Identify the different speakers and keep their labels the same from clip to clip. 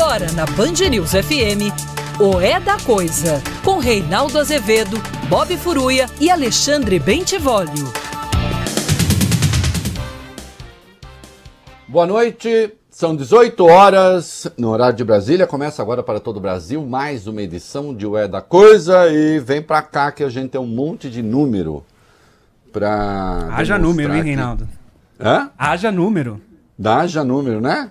Speaker 1: Agora na Band News FM, o É da Coisa, com Reinaldo Azevedo, Bob Furuia e Alexandre Bentivolio.
Speaker 2: Boa noite, são 18 horas no horário de Brasília. Começa agora para todo o Brasil mais uma edição de O É da Coisa e vem pra cá que a gente tem um monte de número pra.
Speaker 3: Haja número, hein. Reinaldo?
Speaker 2: Hã?
Speaker 3: Haja número.
Speaker 2: Já número, né?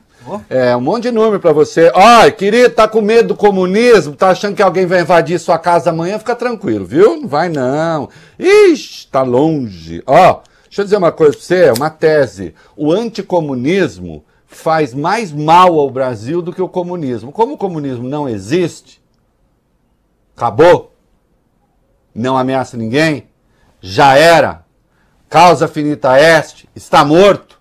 Speaker 2: É, um monte de número pra você. Ó, querido, tá com medo do comunismo? Tá achando que alguém vai invadir sua casa amanhã? Fica tranquilo, viu? Não vai não. Ixi, tá longe. Ó, deixa eu dizer uma coisa pra você, uma tese. O anticomunismo faz mais mal ao Brasil do que o comunismo. Como o comunismo não existe, acabou, não ameaça ninguém, já era, causa finita est, está morto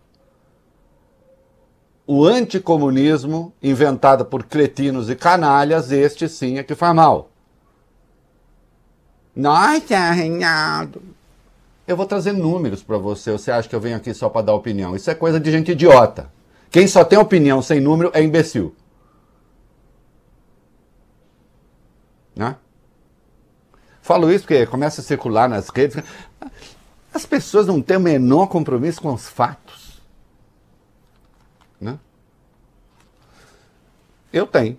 Speaker 2: o anticomunismo, inventado por cretinos e canalhas, este sim é que faz mal. Nossa, Reinaldo. Eu vou trazer números para você. Você acha que eu venho aqui só para dar opinião? Isso é coisa de gente idiota. Quem só tem opinião sem número é imbecil. Né? Falo isso porque começa a circular nas redes. As pessoas não têm o menor compromisso com os fatos. Né? Eu tenho.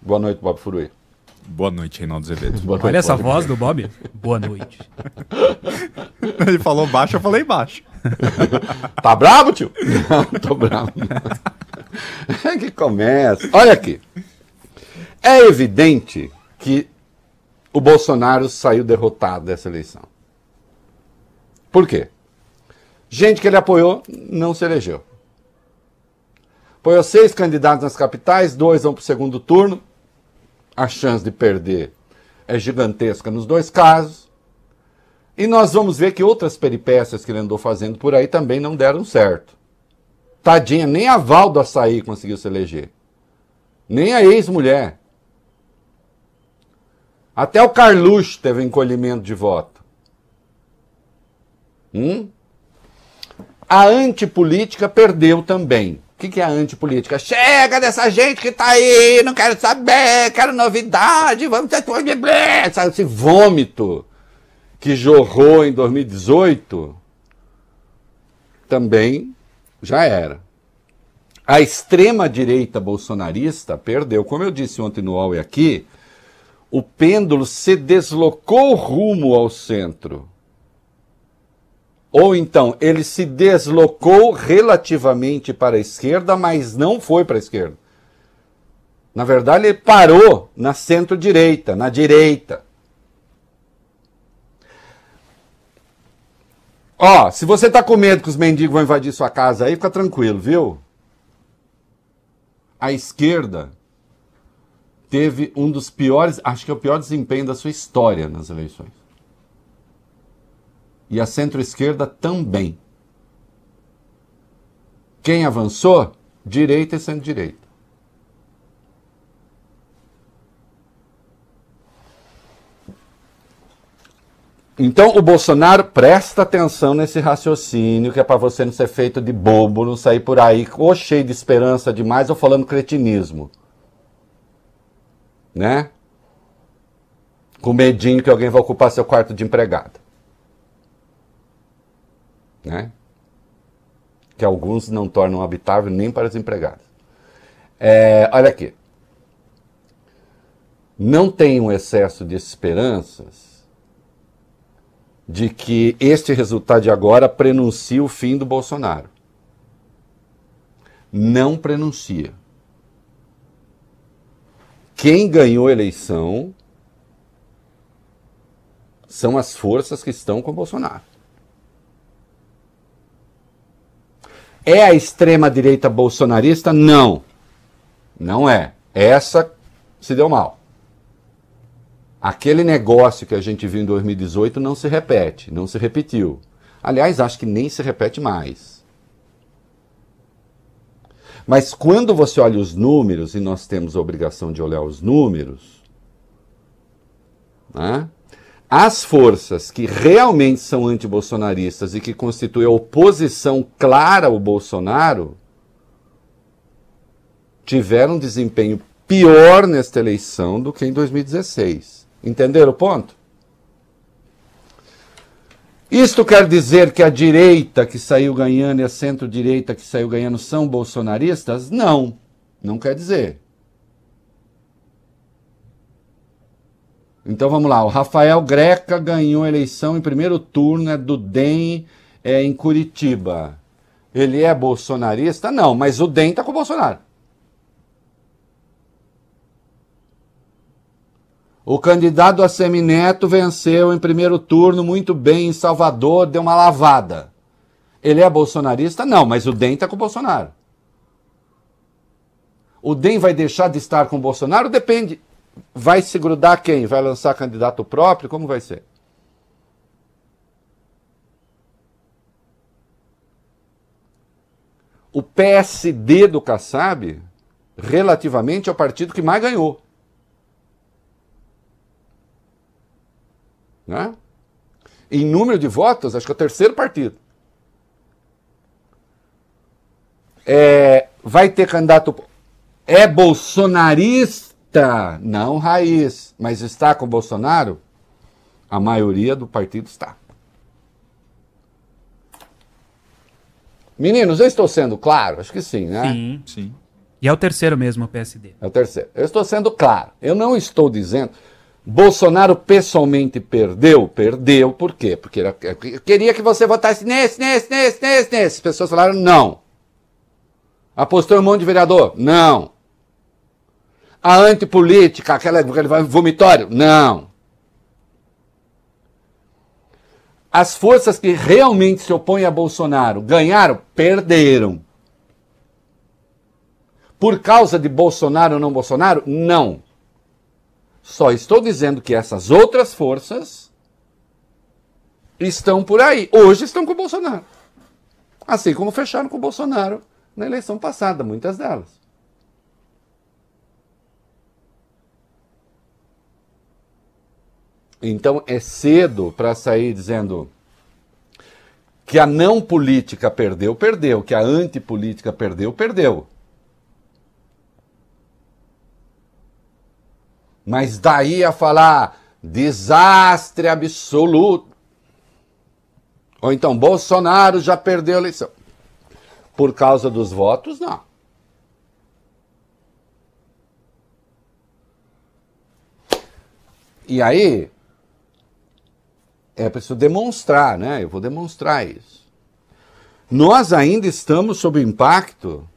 Speaker 2: Boa noite, Bob Furui.
Speaker 4: Boa noite, Reinaldo Azevedo.
Speaker 2: Boa noite,
Speaker 3: Olha essa
Speaker 2: Bob.
Speaker 3: voz do Bob. Boa noite.
Speaker 4: Ele falou baixo, eu falei baixo.
Speaker 2: Tá bravo, tio? Não, tô bravo. É que começa. Olha aqui. É evidente que o Bolsonaro saiu derrotado dessa eleição. Por quê? Gente que ele apoiou não se elegeu. Apoiou seis candidatos nas capitais, dois vão para o segundo turno. A chance de perder é gigantesca nos dois casos. E nós vamos ver que outras peripécias que ele andou fazendo por aí também não deram certo. Tadinha, nem a Val do Açaí conseguiu se eleger. Nem a ex-mulher. Até o Carluxo teve encolhimento de voto. Hum? A antipolítica perdeu também. O que, que é a antipolítica? Chega dessa gente que tá aí, não quero saber, quero novidade, vamos ter Sabe, esse vômito que jorrou em 2018 também já era. A extrema-direita bolsonarista perdeu. Como eu disse ontem no UOL e aqui, o pêndulo se deslocou rumo ao centro. Ou então, ele se deslocou relativamente para a esquerda, mas não foi para a esquerda. Na verdade, ele parou na centro-direita, na direita. Ó, se você tá com medo que os mendigos vão invadir sua casa aí, fica tranquilo, viu? A esquerda teve um dos piores, acho que é o pior desempenho da sua história nas eleições. E a centro-esquerda também. Quem avançou? Direita e centro-direita. Então o Bolsonaro presta atenção nesse raciocínio, que é para você não ser feito de bobo, não sair por aí ou cheio de esperança demais ou falando cretinismo. Né? Com medinho que alguém vai ocupar seu quarto de empregada. Né? Que alguns não tornam habitável nem para as empregadas. É, olha aqui. Não tem um excesso de esperanças de que este resultado de agora prenuncia o fim do Bolsonaro. Não prenuncia. Quem ganhou a eleição são as forças que estão com o Bolsonaro. É a extrema-direita bolsonarista? Não. Não é. Essa se deu mal. Aquele negócio que a gente viu em 2018 não se repete, não se repetiu. Aliás, acho que nem se repete mais. Mas quando você olha os números, e nós temos a obrigação de olhar os números, né? As forças que realmente são antibolsonaristas e que constituem a oposição clara ao Bolsonaro tiveram um desempenho pior nesta eleição do que em 2016. Entenderam o ponto? Isto quer dizer que a direita que saiu ganhando e a centro-direita que saiu ganhando são bolsonaristas? Não, não quer dizer. Então vamos lá, o Rafael Greca ganhou a eleição em primeiro turno é do DEM é, em Curitiba. Ele é bolsonarista? Não, mas o DEM está com o Bolsonaro. O candidato a Semineto venceu em primeiro turno muito bem em Salvador, deu uma lavada. Ele é bolsonarista? Não, mas o DEM está com o Bolsonaro. O DEM vai deixar de estar com o Bolsonaro? Depende. Vai se grudar quem? Vai lançar candidato próprio? Como vai ser? O PSD do Kassab, relativamente, é o partido que mais ganhou. Né? Em número de votos, acho que é o terceiro partido. É, vai ter candidato. É bolsonarista, não raiz, mas está com Bolsonaro? A maioria do partido está. Meninos, eu estou sendo claro? Acho que sim, né?
Speaker 3: Sim.
Speaker 4: Sim.
Speaker 3: E é o terceiro mesmo, o PSD.
Speaker 2: É o terceiro. Eu estou sendo claro. Eu não estou dizendo. Bolsonaro pessoalmente perdeu? Perdeu. Por quê? Porque era, eu queria que você votasse nesse, nesse, nesse, nesse, nesse. As pessoas falaram não. Apostou em um monte de vereador? Não. A antipolítica, aquela, vomitório? Não. As forças que realmente se opõem a Bolsonaro ganharam? Perderam. Por causa de Bolsonaro ou não Bolsonaro? Não. Só estou dizendo que essas outras forças estão por aí. Hoje estão com o Bolsonaro. Assim como fecharam com o Bolsonaro na eleição passada, muitas delas. Então é cedo para sair dizendo que a não política perdeu, perdeu, que a antipolítica perdeu, perdeu. Mas daí a falar desastre absoluto. Ou então Bolsonaro já perdeu a eleição. Por causa dos votos, não. E aí, é preciso demonstrar, né? Eu vou demonstrar isso. Nós ainda estamos sob o impacto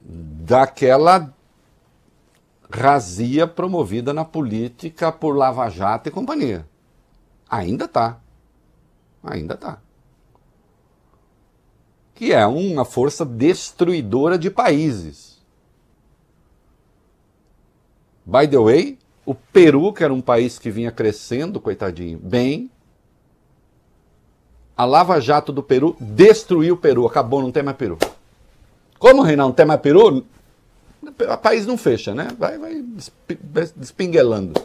Speaker 2: daquela razia promovida na política por Lava Jato e companhia. Ainda está. Ainda está. Que é uma força destruidora de países. By the way, o Peru, que era um país que vinha crescendo, coitadinho, bem. A Lava Jato do Peru destruiu o Peru, acabou, não tem mais Peru. Como, Reinaldo, não tem mais Peru? O país não fecha, né? Vai, vai despinguelando.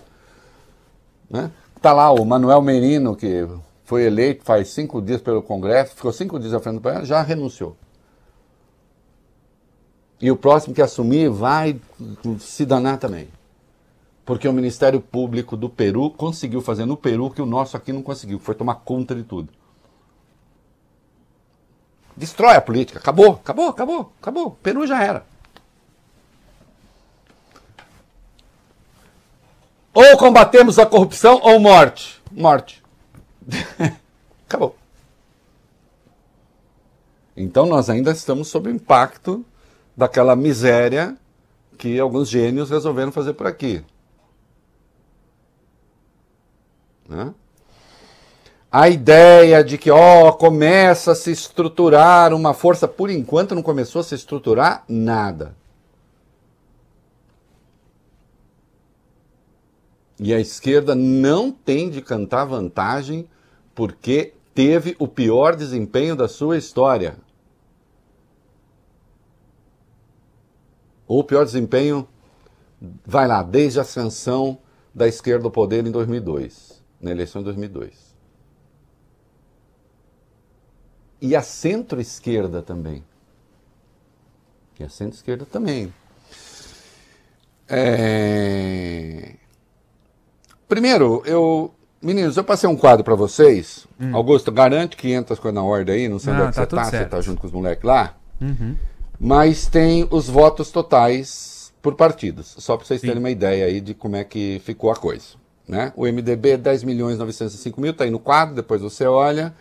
Speaker 2: Né? Tá lá o Manuel Merino, que foi eleito faz cinco dias pelo Congresso, ficou cinco dias à frente do país, já renunciou. E o próximo que assumir vai se danar também. Porque o Ministério Público do Peru conseguiu fazer no Peru o que o nosso aqui não conseguiu, foi tomar conta de tudo. Destrói a política. Acabou, acabou, acabou, acabou. Peru já era. Ou combatemos a corrupção ou morte. Morte. Acabou. Então nós ainda estamos sob o impacto daquela miséria que alguns gênios resolveram fazer por aqui. Né? A ideia de que ó, começa a se estruturar uma força, por enquanto não começou a se estruturar nada. E a esquerda não tem de cantar vantagem porque teve o pior desempenho da sua história. Ou o pior desempenho, vai lá, desde a ascensão da esquerda ao poder em 2002, na eleição de 2002. E a centro-esquerda também. E a centro-esquerda também. É... Primeiro, eu. Meninos, eu passei um quadro para vocês. Augusto, garante que entra as coisas na ordem aí. Não sei onde
Speaker 3: Ah,
Speaker 2: é que
Speaker 3: tá
Speaker 2: você tá. Você
Speaker 3: certo.
Speaker 2: tá junto com os moleques lá.
Speaker 3: Uhum.
Speaker 2: Mas tem os votos totais por partidos. Só para vocês
Speaker 3: Sim.
Speaker 2: terem uma ideia aí de como é que ficou a coisa. Né? O MDB, 10 milhões 905 mil, está aí no quadro, depois você olha.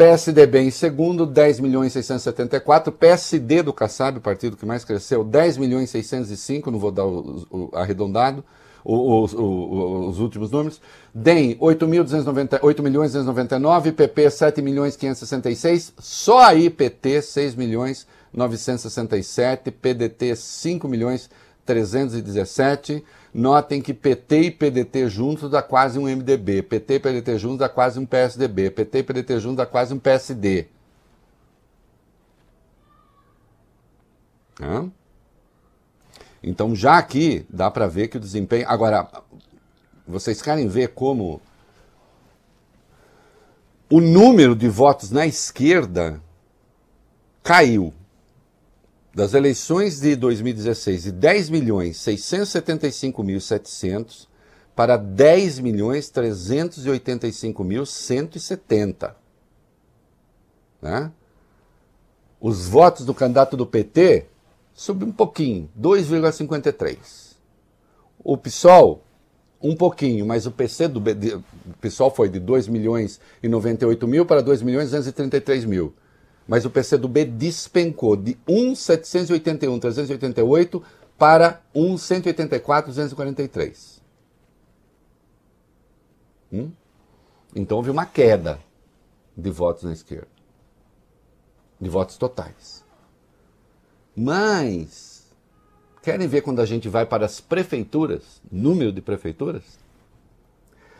Speaker 2: PSDB em segundo, 10 milhões 674. PSD do Kassab, o partido que mais cresceu, 10 milhões 605, não vou dar o, o- arredondado, o- o- os últimos números. DEM, 8.290 8 milhões 299, PP, 7 milhões 566, só aí PT, 6 milhões 967, PDT, 5 milhões 317. Notem que PT e PDT juntos dá quase um MDB. PT e PDT juntos dá quase um PSDB. PT e PDT juntos dá quase um PSD. Hã? Então, já aqui, dá para ver que o desempenho. Agora, vocês querem ver como o número de votos na esquerda caiu das eleições de 2016 de 10 milhões 675 mil 700 para 10 milhões 385 mil 170. Né? Os votos do candidato do PT subiu um pouquinho, 2,53. O PSOL, um pouquinho, mas o PC do o PSOL foi de 2 milhões e 98 mil para 2 milhões e 233 mil. Mas o PCdoB despencou de 1,781, 388 para 1,184, 243. Hum? Então houve uma queda de votos na esquerda. De votos totais. Mas, querem ver quando a gente vai para as prefeituras, número de prefeituras?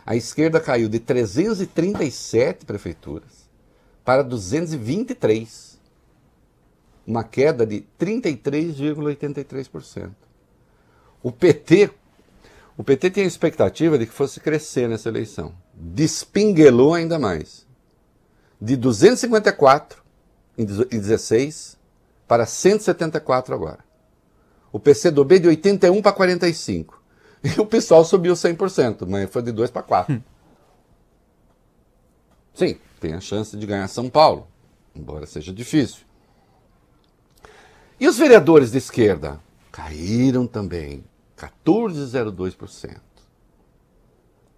Speaker 2: A esquerda caiu de 337 prefeituras para 223. Uma queda de 33,83%. O PT, o PT tinha a expectativa de que fosse crescer nessa eleição. Despinguelou ainda mais. De 254 em 16 para 174 agora. O PCdoB de 81 para 45. E o PSOL subiu 100%, mas foi de 2 para 4. Sim, tem a chance de ganhar São Paulo, embora seja difícil. E os vereadores de esquerda? Caíram também, 14,02%.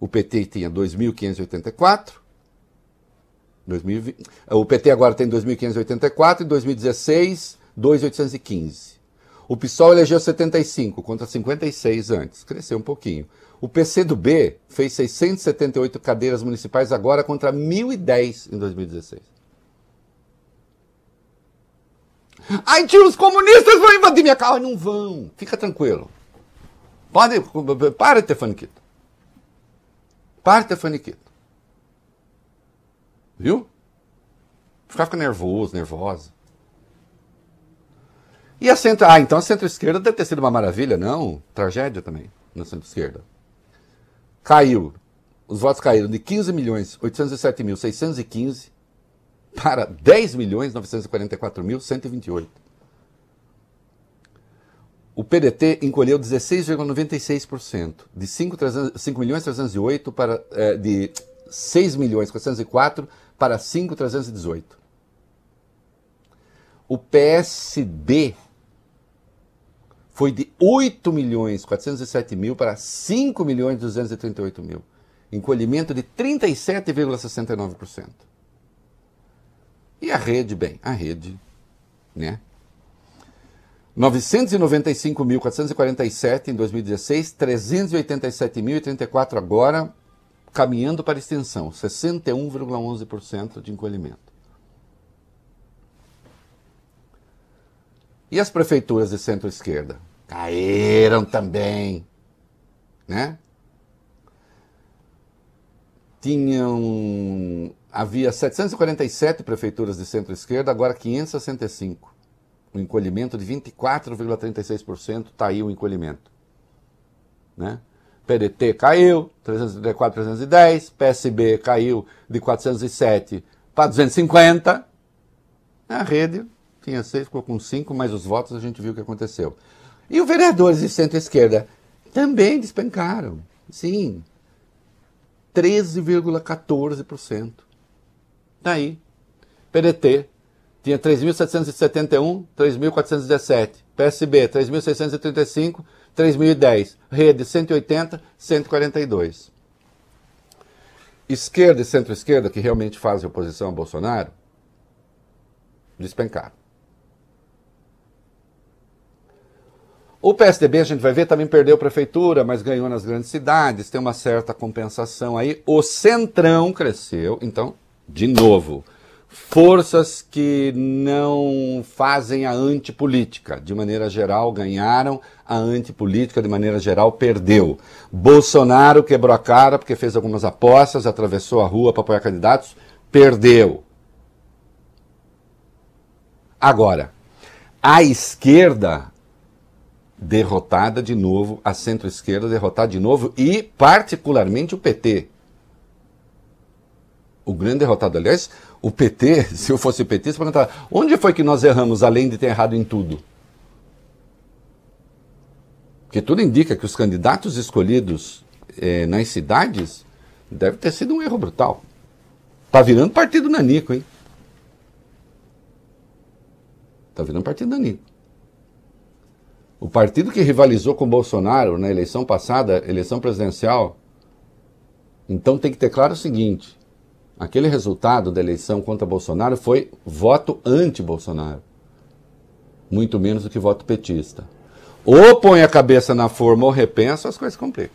Speaker 2: O PT tinha 2.584. 2020, o PT agora tem 2.584, em 2016, 2.815. O PSOL elegeu 75 contra 56 antes, cresceu um pouquinho. O PCdoB fez 678 cadeiras municipais agora contra 1.010 em 2016. Ai, tio, os comunistas vão invadir minha casa. Não vão, fica tranquilo. Pode, para de ter faniquito. Para de ter. Viu? Ficar fica nervoso, nervosa. E a centro... Ah, então a centro-esquerda deve ter sido uma maravilha, não? Tragédia também, na centro-esquerda. Caiu. Os votos caíram de 15 milhões 807 mil 615 para 10 milhões 944 mil 128. O PDT encolheu 16,96%, de 5, 300, 5 milhões 308 para eh, de 6 milhões 404 para 5 318. O PSB foi de 8 milhões 407 mil para 5 milhões 238 mil. Encolhimento de 37,69%. E a rede, bem, a rede, né? 995.447 em 2016, 387.034 agora, caminhando para extinção, 61,11% de encolhimento. E as prefeituras de centro-esquerda? Caíram também, né? Tinham havia 747 prefeituras de centro-esquerda, agora 565. O encolhimento de 24,36% está aí o encolhimento. Né? PDT caiu, 334, 310, PSB caiu de 407 para 250. A rede tinha 6, ficou com 5, mas os votos a gente viu o que aconteceu. E os vereadores de centro-esquerda também despencaram. Sim. 13,14%. Daí. PDT tinha 3.771, 3.417. PSB, 3.635, 3.010. Rede, 180, 142. Esquerda e centro-esquerda, que realmente fazem oposição a Bolsonaro, despencaram. O PSDB, a gente vai ver, também perdeu prefeitura, mas ganhou nas grandes cidades, tem uma certa compensação aí. O Centrão cresceu, então, de novo, forças que não fazem a antipolítica, de maneira geral, ganharam, a antipolítica, de maneira geral, perdeu. Bolsonaro quebrou a cara porque fez algumas apostas, atravessou a rua para apoiar candidatos, perdeu. Agora, a esquerda derrotada de novo, a centro-esquerda derrotada de novo e, particularmente, o PT. O grande derrotado, aliás, o PT, se eu fosse PT, você perguntar, onde foi que nós erramos, além de ter errado em tudo? Porque tudo indica que os candidatos escolhidos eh, nas cidades deve ter sido um erro brutal. Tá virando partido nanico, hein? Tá virando partido nanico. O partido que rivalizou com Bolsonaro na eleição passada, eleição presidencial, então tem que ter claro o seguinte: aquele resultado da eleição contra Bolsonaro foi voto anti-Bolsonaro, muito menos do que voto petista. Ou põe a cabeça na forma ou repensa, as coisas complicam.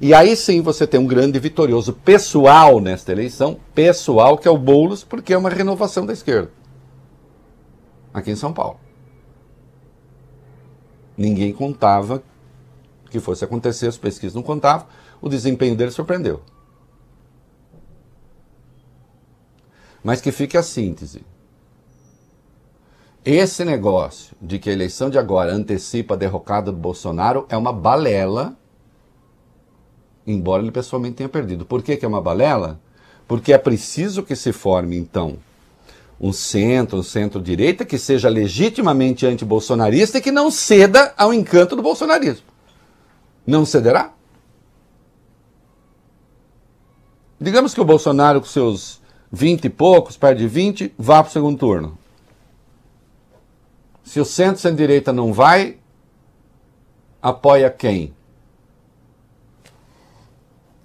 Speaker 2: E aí sim você tem um grande vitorioso pessoal nesta eleição, pessoal que é o Boulos, porque é uma renovação da esquerda. Aqui em São Paulo. Ninguém contava que fosse acontecer, as pesquisas não contavam, o desempenho dele surpreendeu. Mas que fique a síntese. Esse negócio de que a eleição de agora antecipa a derrocada do Bolsonaro é uma balela, embora ele pessoalmente tenha perdido. Por que, que é uma balela? Porque é preciso que se forme, então, um centro, um centro-direita que seja legitimamente antibolsonarista e que não ceda ao encanto do bolsonarismo. Não cederá? Digamos que o Bolsonaro, com seus 20 e poucos, perto de 20, vá para o segundo turno. Se o centro centro-direita não vai, apoia quem?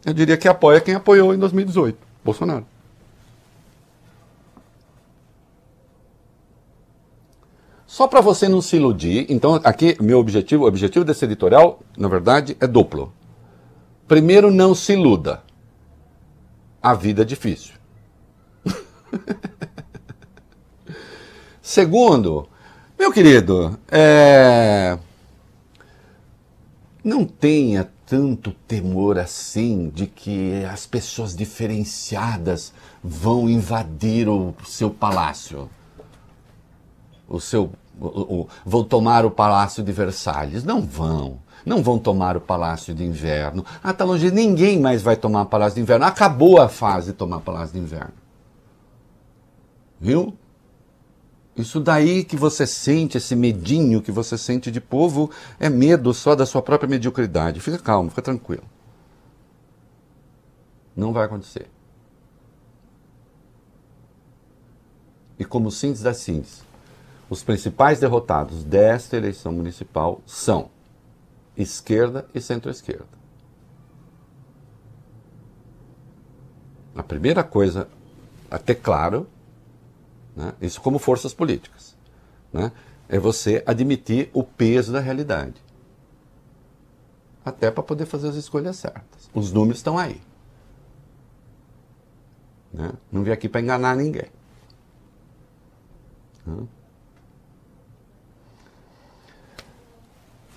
Speaker 2: Eu diria que apoia quem apoiou em 2018, Bolsonaro. Só para você não se iludir, então aqui meu objetivo, o objetivo desse editorial, na verdade, é duplo. Primeiro, não se iluda. A vida é difícil. Segundo, meu querido, é... não tenha tanto temor assim de que as pessoas diferenciadas vão invadir o seu palácio o seu, vão tomar o Palácio de Versalhes. Não vão. Não vão tomar o Palácio de Inverno. Ah, tá longe. Ninguém mais vai tomar o Palácio de Inverno. Acabou a fase de tomar o Palácio de Inverno. Viu? Isso daí que você sente, esse medinho que você sente de povo, é medo só da sua própria mediocridade. Fica calmo, fica tranquilo. Não vai acontecer. E como síntese da síntese, os principais derrotados desta eleição municipal são esquerda e centro-esquerda. A primeira coisa a ter claro, né, isso como forças políticas, né, é você admitir o peso da realidade. Até para poder fazer as escolhas certas. Os números estão aí. Né? Não vim aqui para enganar ninguém. Né?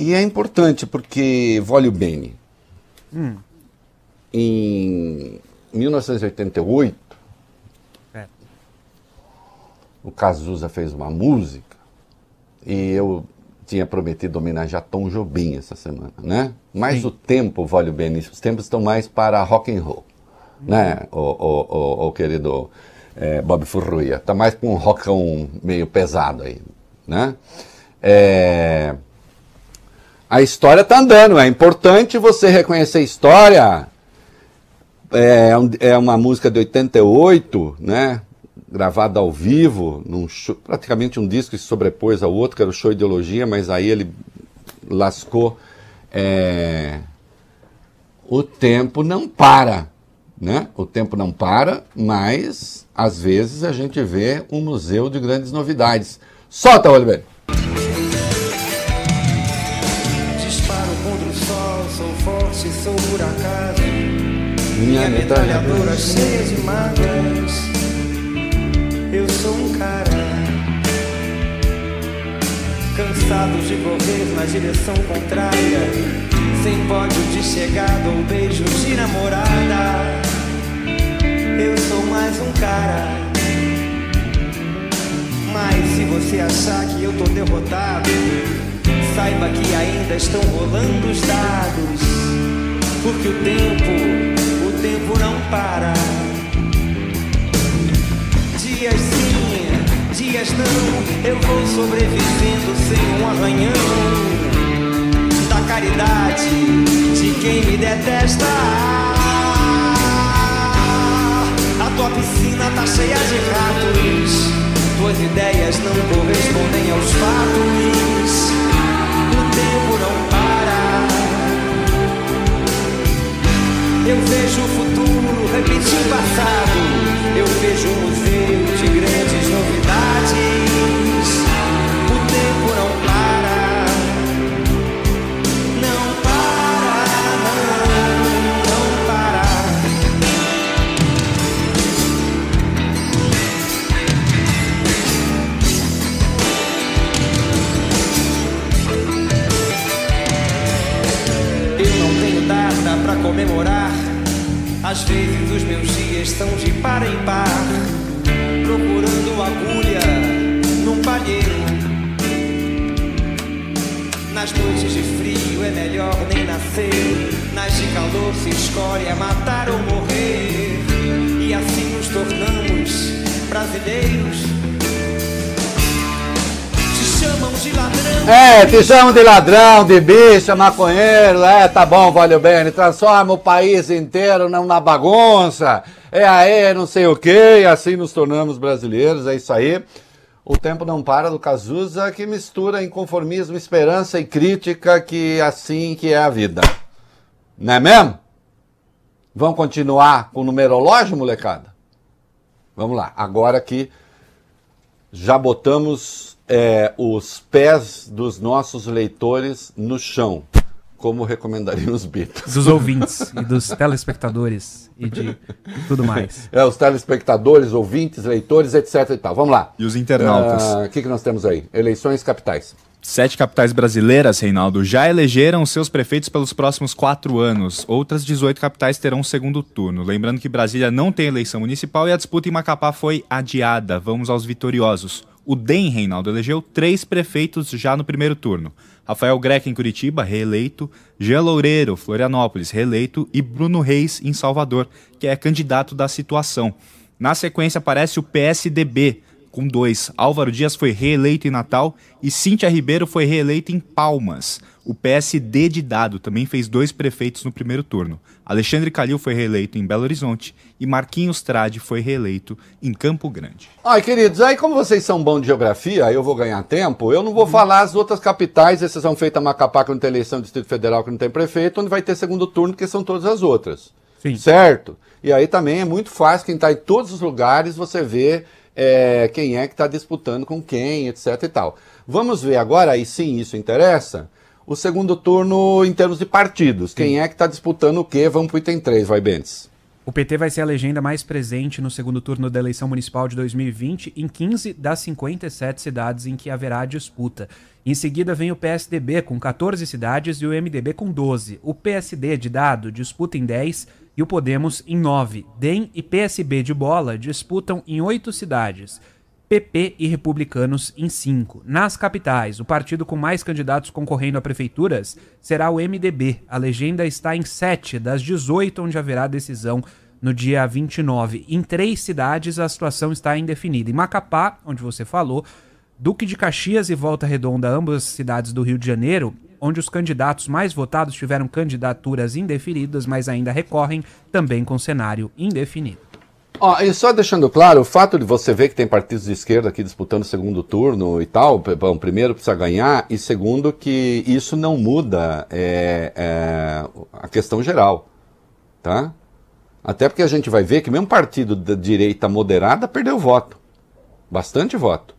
Speaker 2: E é importante porque, Volio Bene, hum. em 1988, é. o Cazuza fez uma música e eu tinha prometido homenagear Tom Jobim essa semana, né? Mas Sim. o tempo, Volio Bene, os tempos estão mais para rock and roll, hum. né? O, o, o, o querido é, Bob Furruia, está mais com um rockão meio pesado aí, né? É, a história está andando, é importante você reconhecer a história. É, um- é uma música de 88, né? Gravada ao vivo, show- praticamente um disco que se sobrepôs ao outro, que era o show Ideologia, mas aí ele lascou. é, o tempo não para, né? O tempo não para, mas às vezes a gente vê um museu de grandes novidades. Solta, Oliveira! Minha
Speaker 5: metralhadora cheia de mágoas. Eu sou um cara cansado de correr na direção contrária, sem pódio de chegada ou beijo de namorada. Eu sou mais um cara. Mas se você achar que eu tô derrotado, saiba que ainda estão rolando os dados. Porque o tempo, tempo não para. Dias sim, dias não, eu vou sobrevivendo sem um arranhão. Da caridade de quem me detesta. A tua piscina tá cheia de ratos. Tuas ideias não correspondem aos fatos. O tempo não Eu vejo o futuro repetir o passado. Eu vejo um museu de grandes novidades. Comemorar. Às vezes os meus dias são de par em par. Procurando agulha num palheiro. Nas noites de frio é melhor nem nascer. Nas de calor se escolhe matar ou morrer. E assim nos tornamos brasileiros.
Speaker 2: É, te chamam de ladrão, de bicha, maconheiro, é, tá bom, valeu bem, transforma o país inteiro numa bagunça, é aí, não sei o que, e assim nos tornamos brasileiros, é isso aí. O tempo não para do Cazuza, que mistura inconformismo, esperança e crítica, que assim que é a vida. Não é mesmo? Vamos continuar com o numerológio, molecada? Vamos lá, agora que já botamos é, os pés dos nossos leitores no chão, como recomendariam os Beatles.
Speaker 3: Dos ouvintes e dos telespectadores e de tudo mais.
Speaker 2: É, os telespectadores, ouvintes, leitores, etc e tal. Vamos lá.
Speaker 4: E os internautas?
Speaker 2: Ah, O que, que nós temos aí? Eleições capitais.
Speaker 4: Sete capitais brasileiras, Reinaldo, já elegeram seus prefeitos pelos próximos quatro anos. Outras 18 capitais terão um segundo turno. Lembrando que Brasília não tem eleição municipal e a disputa em Macapá foi adiada. Vamos aos vitoriosos. O DEM, Reinaldo, elegeu três prefeitos já no primeiro turno. Rafael Greca em Curitiba, reeleito. Jean Loureiro, Florianópolis, reeleito. E Bruno Reis em Salvador, que é candidato da situação. Na sequência aparece o PSDB, com dois. Álvaro Dias foi reeleito em Natal e Cíntia Ribeiro foi reeleita em Palmas. O PSD de Dado também fez dois prefeitos no primeiro turno. Alexandre Calil foi reeleito em Belo Horizonte e Marquinhos Trade foi reeleito em Campo Grande.
Speaker 2: Ai, queridos, aí como vocês são bons de geografia, aí eu vou ganhar tempo, eu não vou falar as outras capitais, exceção feita Macapá, que não tem eleição do Distrito Federal, que não tem prefeito, onde vai ter segundo turno, porque são todas as outras.
Speaker 3: Sim.
Speaker 2: Certo? E aí também é muito fácil, quem está em todos os lugares, você vê é, quem é que está disputando com quem, etc e tal. Vamos ver agora, aí sim isso interessa, o segundo turno em termos de partidos. Quem é que está disputando o quê? Vamos para o item 3, vai, Bentes.
Speaker 3: O PT vai ser a legenda mais presente no segundo turno da eleição municipal de 2020 em 15 das 57 cidades em que haverá disputa. Em seguida vem o PSDB com 14 cidades e o MDB com 12. O PSD de dado disputa em 10 e o Podemos em 9. DEM e PSB de bola disputam em 8 cidades. PP e republicanos em 5. Nas capitais, o partido com mais candidatos concorrendo a prefeituras será o MDB. A legenda está em 7 das 18 onde haverá decisão no dia 29. Em três cidades, a situação está indefinida. Em Macapá, onde você falou, Duque de Caxias e Volta Redonda, ambas cidades do Rio de Janeiro, onde os candidatos mais votados tiveram candidaturas indefinidas, mas ainda recorrem, também com cenário indefinido.
Speaker 2: Ó, e só deixando claro, o fato de você ver que tem partidos de esquerda aqui disputando o segundo turno e tal, bom, primeiro precisa ganhar, e segundo que isso não muda é, é, a questão geral, tá? Até porque a gente vai ver que mesmo partido da direita moderada perdeu voto, bastante voto.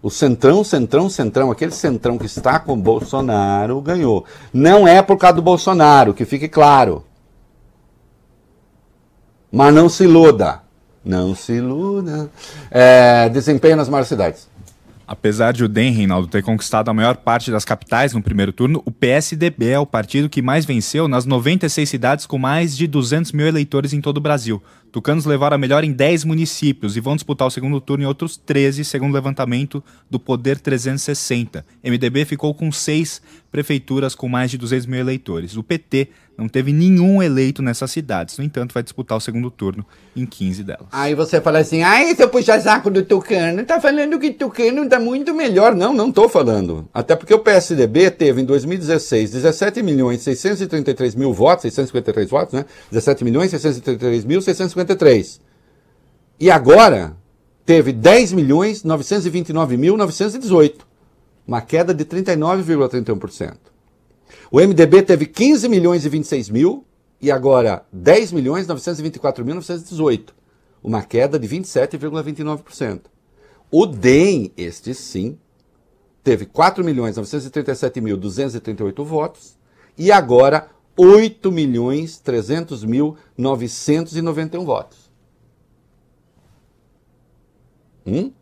Speaker 2: O centrão, centrão, centrão, aquele centrão que está com Bolsonaro ganhou. Não é por causa do Bolsonaro, que fique claro. Mas não se iluda. Não se iluda. É, desempenho nas maiores cidades.
Speaker 4: Apesar de o DEM, Reinaldo, ter conquistado a maior parte das capitais no primeiro turno, o PSDB é o partido que mais venceu nas 96 cidades com mais de 200 mil eleitores em todo o Brasil. Tucanos levaram a melhor em 10 municípios e vão disputar o segundo turno em outros 13, segundo o levantamento do Poder 360. MDB ficou com 6 prefeituras com mais de 200 mil eleitores. O PT não teve nenhum eleito nessas cidades. No entanto, vai disputar o segundo turno em 15 delas.
Speaker 2: Aí você fala assim, ai, seu puxa-saco do Tucano, tá falando que Tucano tá muito melhor. Não, não tô falando. Até porque o PSDB teve em 2016 17 milhões 633 mil votos, 653 votos, né? 17 milhões 633 mil 653. E agora teve 10 milhões 929 mil 918. Uma queda de 39,31%. O MDB teve 15 milhões e 26 mil e agora 10 milhões 924 mil 918. Uma queda de 27,29%. O DEM, este sim, teve 4 milhões 937 mil 238 votos e agora 8 milhões 300 mil 991 votos. Hum?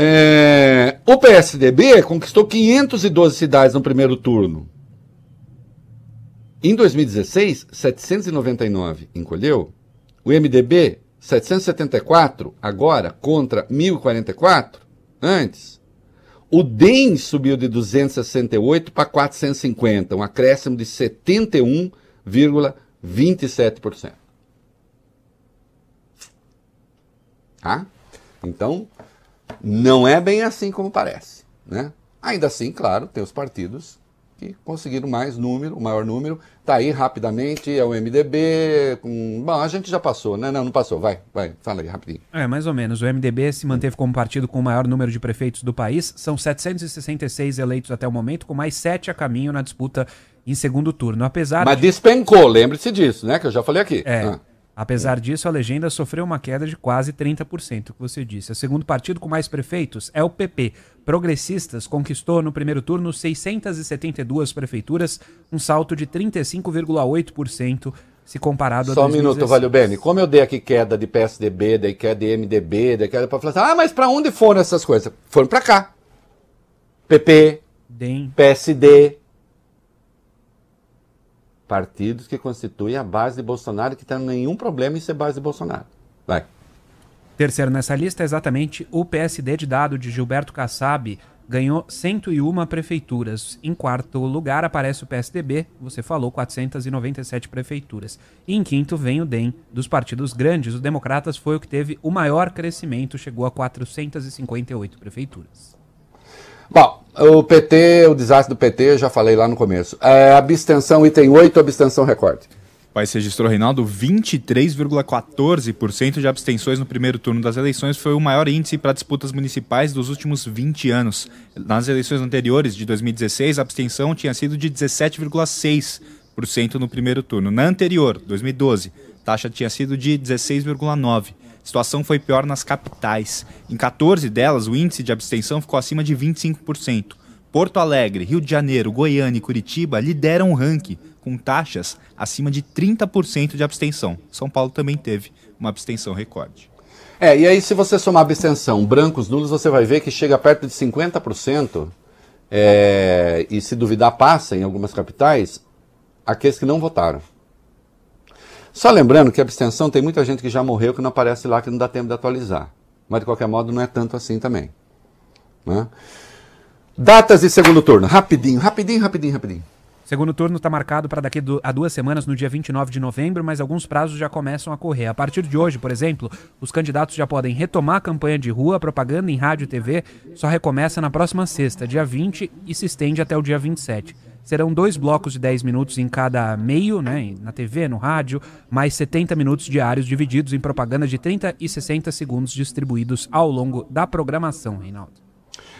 Speaker 2: É, o PSDB conquistou 512 cidades no primeiro turno. Em 2016, 799 encolheu. O MDB, 774 agora contra 1044 antes. O DEM subiu de 268 para 450, um acréscimo de 71,27%. Tá? Então, não é bem assim como parece. Né? Ainda assim, claro, tem os partidos que conseguiram mais número, o maior número. Está aí rapidamente, é o MDB. Com... Bom, a gente já passou, né? Não, não passou. Vai, vai, fala aí rapidinho.
Speaker 3: É, mais ou menos. O MDB se manteve como partido com o maior número de prefeitos do país. São 766 eleitos até o momento, com mais sete a caminho na disputa em segundo turno. Apesar
Speaker 2: Mas
Speaker 3: de...
Speaker 2: despencou, lembre-se disso, né? Que eu já falei aqui.
Speaker 3: É. Ah. Apesar disso, a legenda sofreu uma queda de quase 30%, que você disse. O segundo partido com mais prefeitos é o PP. Progressistas conquistou no primeiro turno 672 prefeituras, um salto de 35,8% se comparado
Speaker 2: Só
Speaker 3: a
Speaker 2: um minuto, Valeu Bene. Como eu dei aqui queda de PSDB, dei queda de MDB, dei queda para falar assim, ah, mas para onde foram essas coisas? Foram para cá. PP,
Speaker 3: DEM.
Speaker 2: PSD, partidos que constituem a base de Bolsonaro, que tem nenhum problema em ser base de Bolsonaro. Vai.
Speaker 3: Terceiro nessa lista é exatamente o PSD de dado de Gilberto Kassab, ganhou 101 prefeituras. Em quarto lugar aparece o PSDB, você falou, 497 prefeituras. E em quinto vem o DEM. Dos partidos grandes, o Democratas foi o que teve o maior crescimento, chegou a 458 prefeituras.
Speaker 2: Bom, o PT, o desastre do PT, eu já falei lá no começo. É, abstenção, item 8, abstenção recorde.
Speaker 4: O país registrou, Reinaldo, 23,14% de abstenções no primeiro turno das eleições. Foi o maior índice para disputas municipais dos últimos 20 anos. Nas eleições anteriores, de 2016, a abstenção tinha sido de 17,6% no primeiro turno. Na anterior, 2012, a taxa tinha sido de 16,9%. A situação foi pior nas capitais. Em 14 delas, o índice de abstenção ficou acima de 25%. Porto Alegre, Rio de Janeiro, Goiânia e Curitiba lideram o ranking, com taxas acima de 30% de abstenção. São Paulo também teve uma abstenção recorde.
Speaker 2: É, e aí se você somar abstenção, brancos, nulos, você vai ver que chega perto de 50%, é, e se duvidar passa em algumas capitais, aqueles que não votaram. Só lembrando que a abstenção tem muita gente que já morreu que não aparece lá, que não dá tempo de atualizar. Mas de qualquer modo não é tanto assim também. Né? Datas de segundo turno, rapidinho, rapidinho, rapidinho, rapidinho.
Speaker 3: Segundo turno está marcado para daqui a duas semanas, no dia 29 de novembro, mas alguns prazos já começam a correr. A partir de hoje, por exemplo, os candidatos já podem retomar a campanha de rua, propaganda em rádio e TV, só recomeça na próxima sexta, dia 20, e se estende até o dia 27. Serão dois blocos de 10 minutos em cada meio, né, na TV, no rádio, mais 70 minutos diários divididos em propaganda de 30 e 60 segundos distribuídos ao longo da programação, Reinaldo.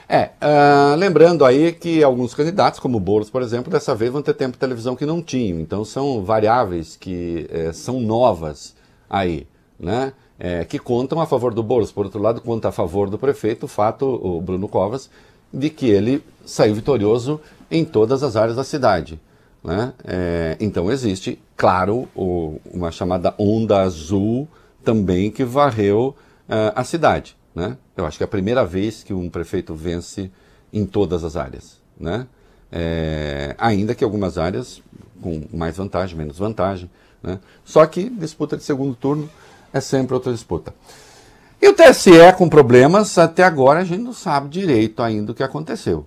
Speaker 2: É, uh, lembrando aí que alguns candidatos, como o Boulos, por exemplo, dessa vez vão ter tempo de televisão que não tinham. Então são variáveis que é, são novas aí, né? É, que contam a favor do Boulos. Por outro lado, conta a favor do prefeito o fato, o Bruno Covas, de que ele saiu vitorioso em todas as áreas da cidade. Né? É, então existe, claro, o, uma chamada onda azul também que varreu uh, a cidade. Né? Eu acho que é a primeira vez que um prefeito vence em todas as áreas. Né? É, ainda que algumas áreas com mais vantagem, menos vantagem. Né? Só que disputa de segundo turno é sempre outra disputa. E o TSE com problemas, até agora a gente não sabe direito ainda o que aconteceu.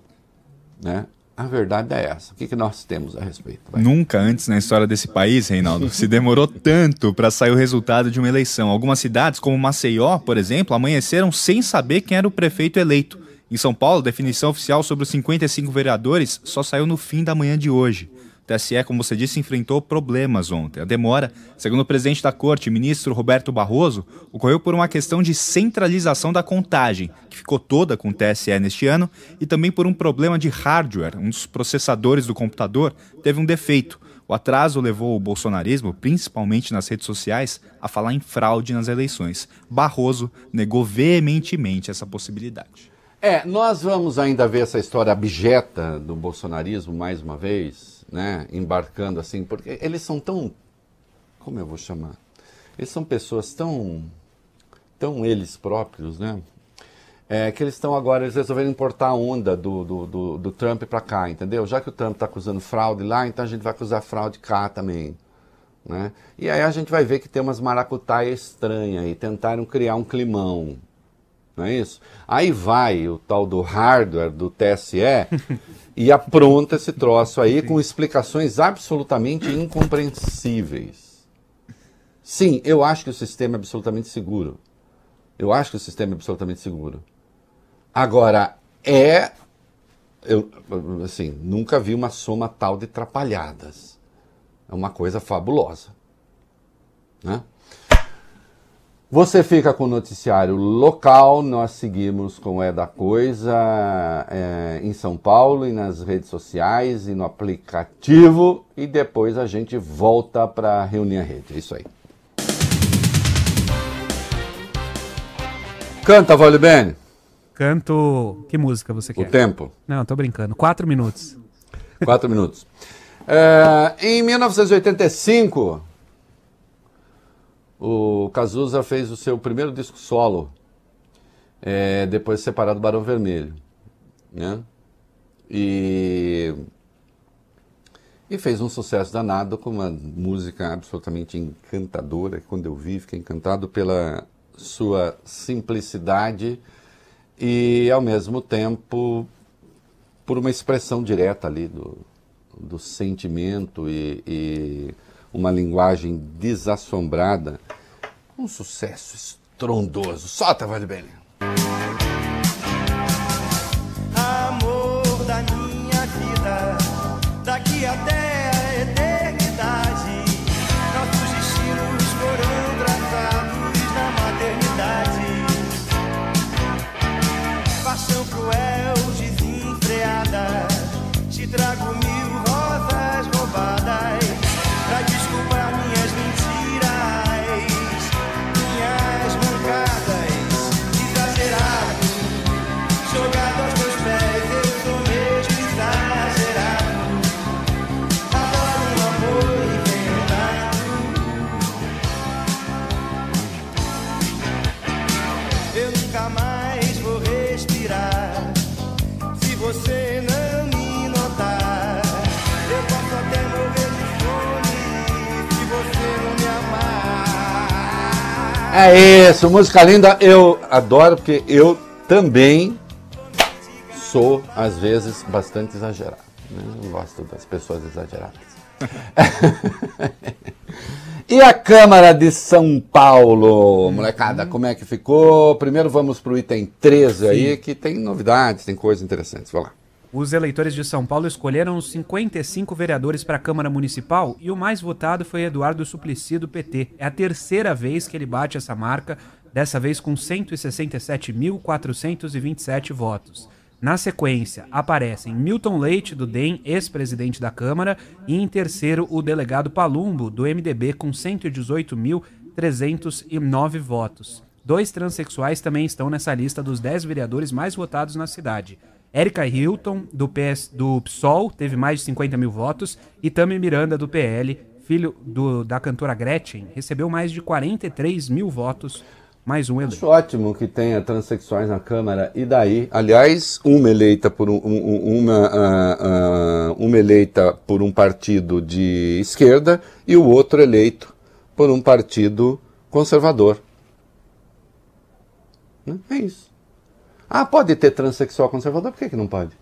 Speaker 2: Né? A verdade é essa. O que, que nós temos a respeito?
Speaker 4: Vai. Nunca antes na história desse país, Reinaldo, se demorou tanto para sair o resultado de uma eleição. Algumas cidades, como Maceió, por exemplo, amanheceram sem saber quem era o prefeito eleito. Em São Paulo, a definição oficial sobre os 55 vereadores só saiu no fim da manhã de hoje. TSE, como você disse, enfrentou problemas ontem. A demora, segundo o presidente da corte, ministro Roberto Barroso, ocorreu por uma questão de centralização da contagem, que ficou toda com o TSE neste ano, e também por um problema de hardware. Um dos processadores do computador teve um defeito. O atraso levou o bolsonarismo, principalmente nas redes sociais, a falar em fraude nas eleições. Barroso negou veementemente essa possibilidade.
Speaker 2: É, nós vamos ainda ver essa história abjeta do bolsonarismo mais uma vez né, embarcando assim, porque eles são tão, como eu vou chamar? Eles são pessoas tão, tão eles próprios, né? É, que eles estão agora, eles resolveram importar a onda do, do, do, do Trump para cá, entendeu? Já que o Trump está acusando fraude lá, então a gente vai acusar fraude cá também. Né? E aí a gente vai ver que tem umas maracutaias estranhas e tentaram criar um climão. Não é isso? Aí vai o tal do hardware do TSE e apronta esse troço aí Sim. com explicações absolutamente incompreensíveis. Sim, eu acho que o sistema é absolutamente seguro. Eu acho que o sistema é absolutamente seguro. Agora, é. Eu, assim, nunca vi uma soma tal de trapalhadas. É uma coisa fabulosa. Né? Você fica com o noticiário local, nós seguimos com É da Coisa é, em São Paulo e nas redes sociais e no aplicativo e depois a gente volta para reunir a rede. É isso aí. Canta, Vale Bene.
Speaker 3: Canto. Que música você quer?
Speaker 2: O tempo.
Speaker 3: Não, tô brincando. Quatro minutos.
Speaker 2: Quatro minutos. É, em 1985 o Cazuza fez o seu primeiro disco solo, é, depois de separado do Barão Vermelho. Né? E, e fez um sucesso danado com uma música absolutamente encantadora. Quando eu vi, fiquei encantado pela sua simplicidade e, ao mesmo tempo, por uma expressão direta ali do, do sentimento e, e uma linguagem desassombrada, um sucesso estrondoso. Solta, Vale Bene!
Speaker 5: Amor da minha vida, daqui 10
Speaker 2: É isso, música linda. Eu adoro porque eu também sou, às vezes, bastante exagerado. Eu gosto das pessoas exageradas. e a Câmara de São Paulo, molecada, como é que ficou? Primeiro vamos para o item 13 aí, que tem novidades, tem coisas interessantes. Vai lá.
Speaker 3: Os eleitores de São Paulo escolheram os 55 vereadores para a Câmara Municipal e o mais votado foi Eduardo Suplicy do PT. É a terceira vez que ele bate essa marca, dessa vez com 167.427 votos. Na sequência, aparecem Milton Leite, do DEM, ex-presidente da Câmara, e em terceiro, o delegado Palumbo, do MDB, com 118.309 votos. Dois transexuais também estão nessa lista dos 10 vereadores mais votados na cidade. Érica Hilton, do, PS, do PSOL, teve mais de 50 mil votos, e Tami Miranda, do PL, filho do, da cantora Gretchen, recebeu mais de 43 mil votos mais um eleito.
Speaker 2: Acho ótimo que tenha transexuais na Câmara. E daí? Aliás, uma eleita por um, um, uma, uh, uh, uma eleita por um partido de esquerda e o outro eleito por um partido conservador. Né? É isso. Ah, pode ter transexual conservador? Por que, que não pode?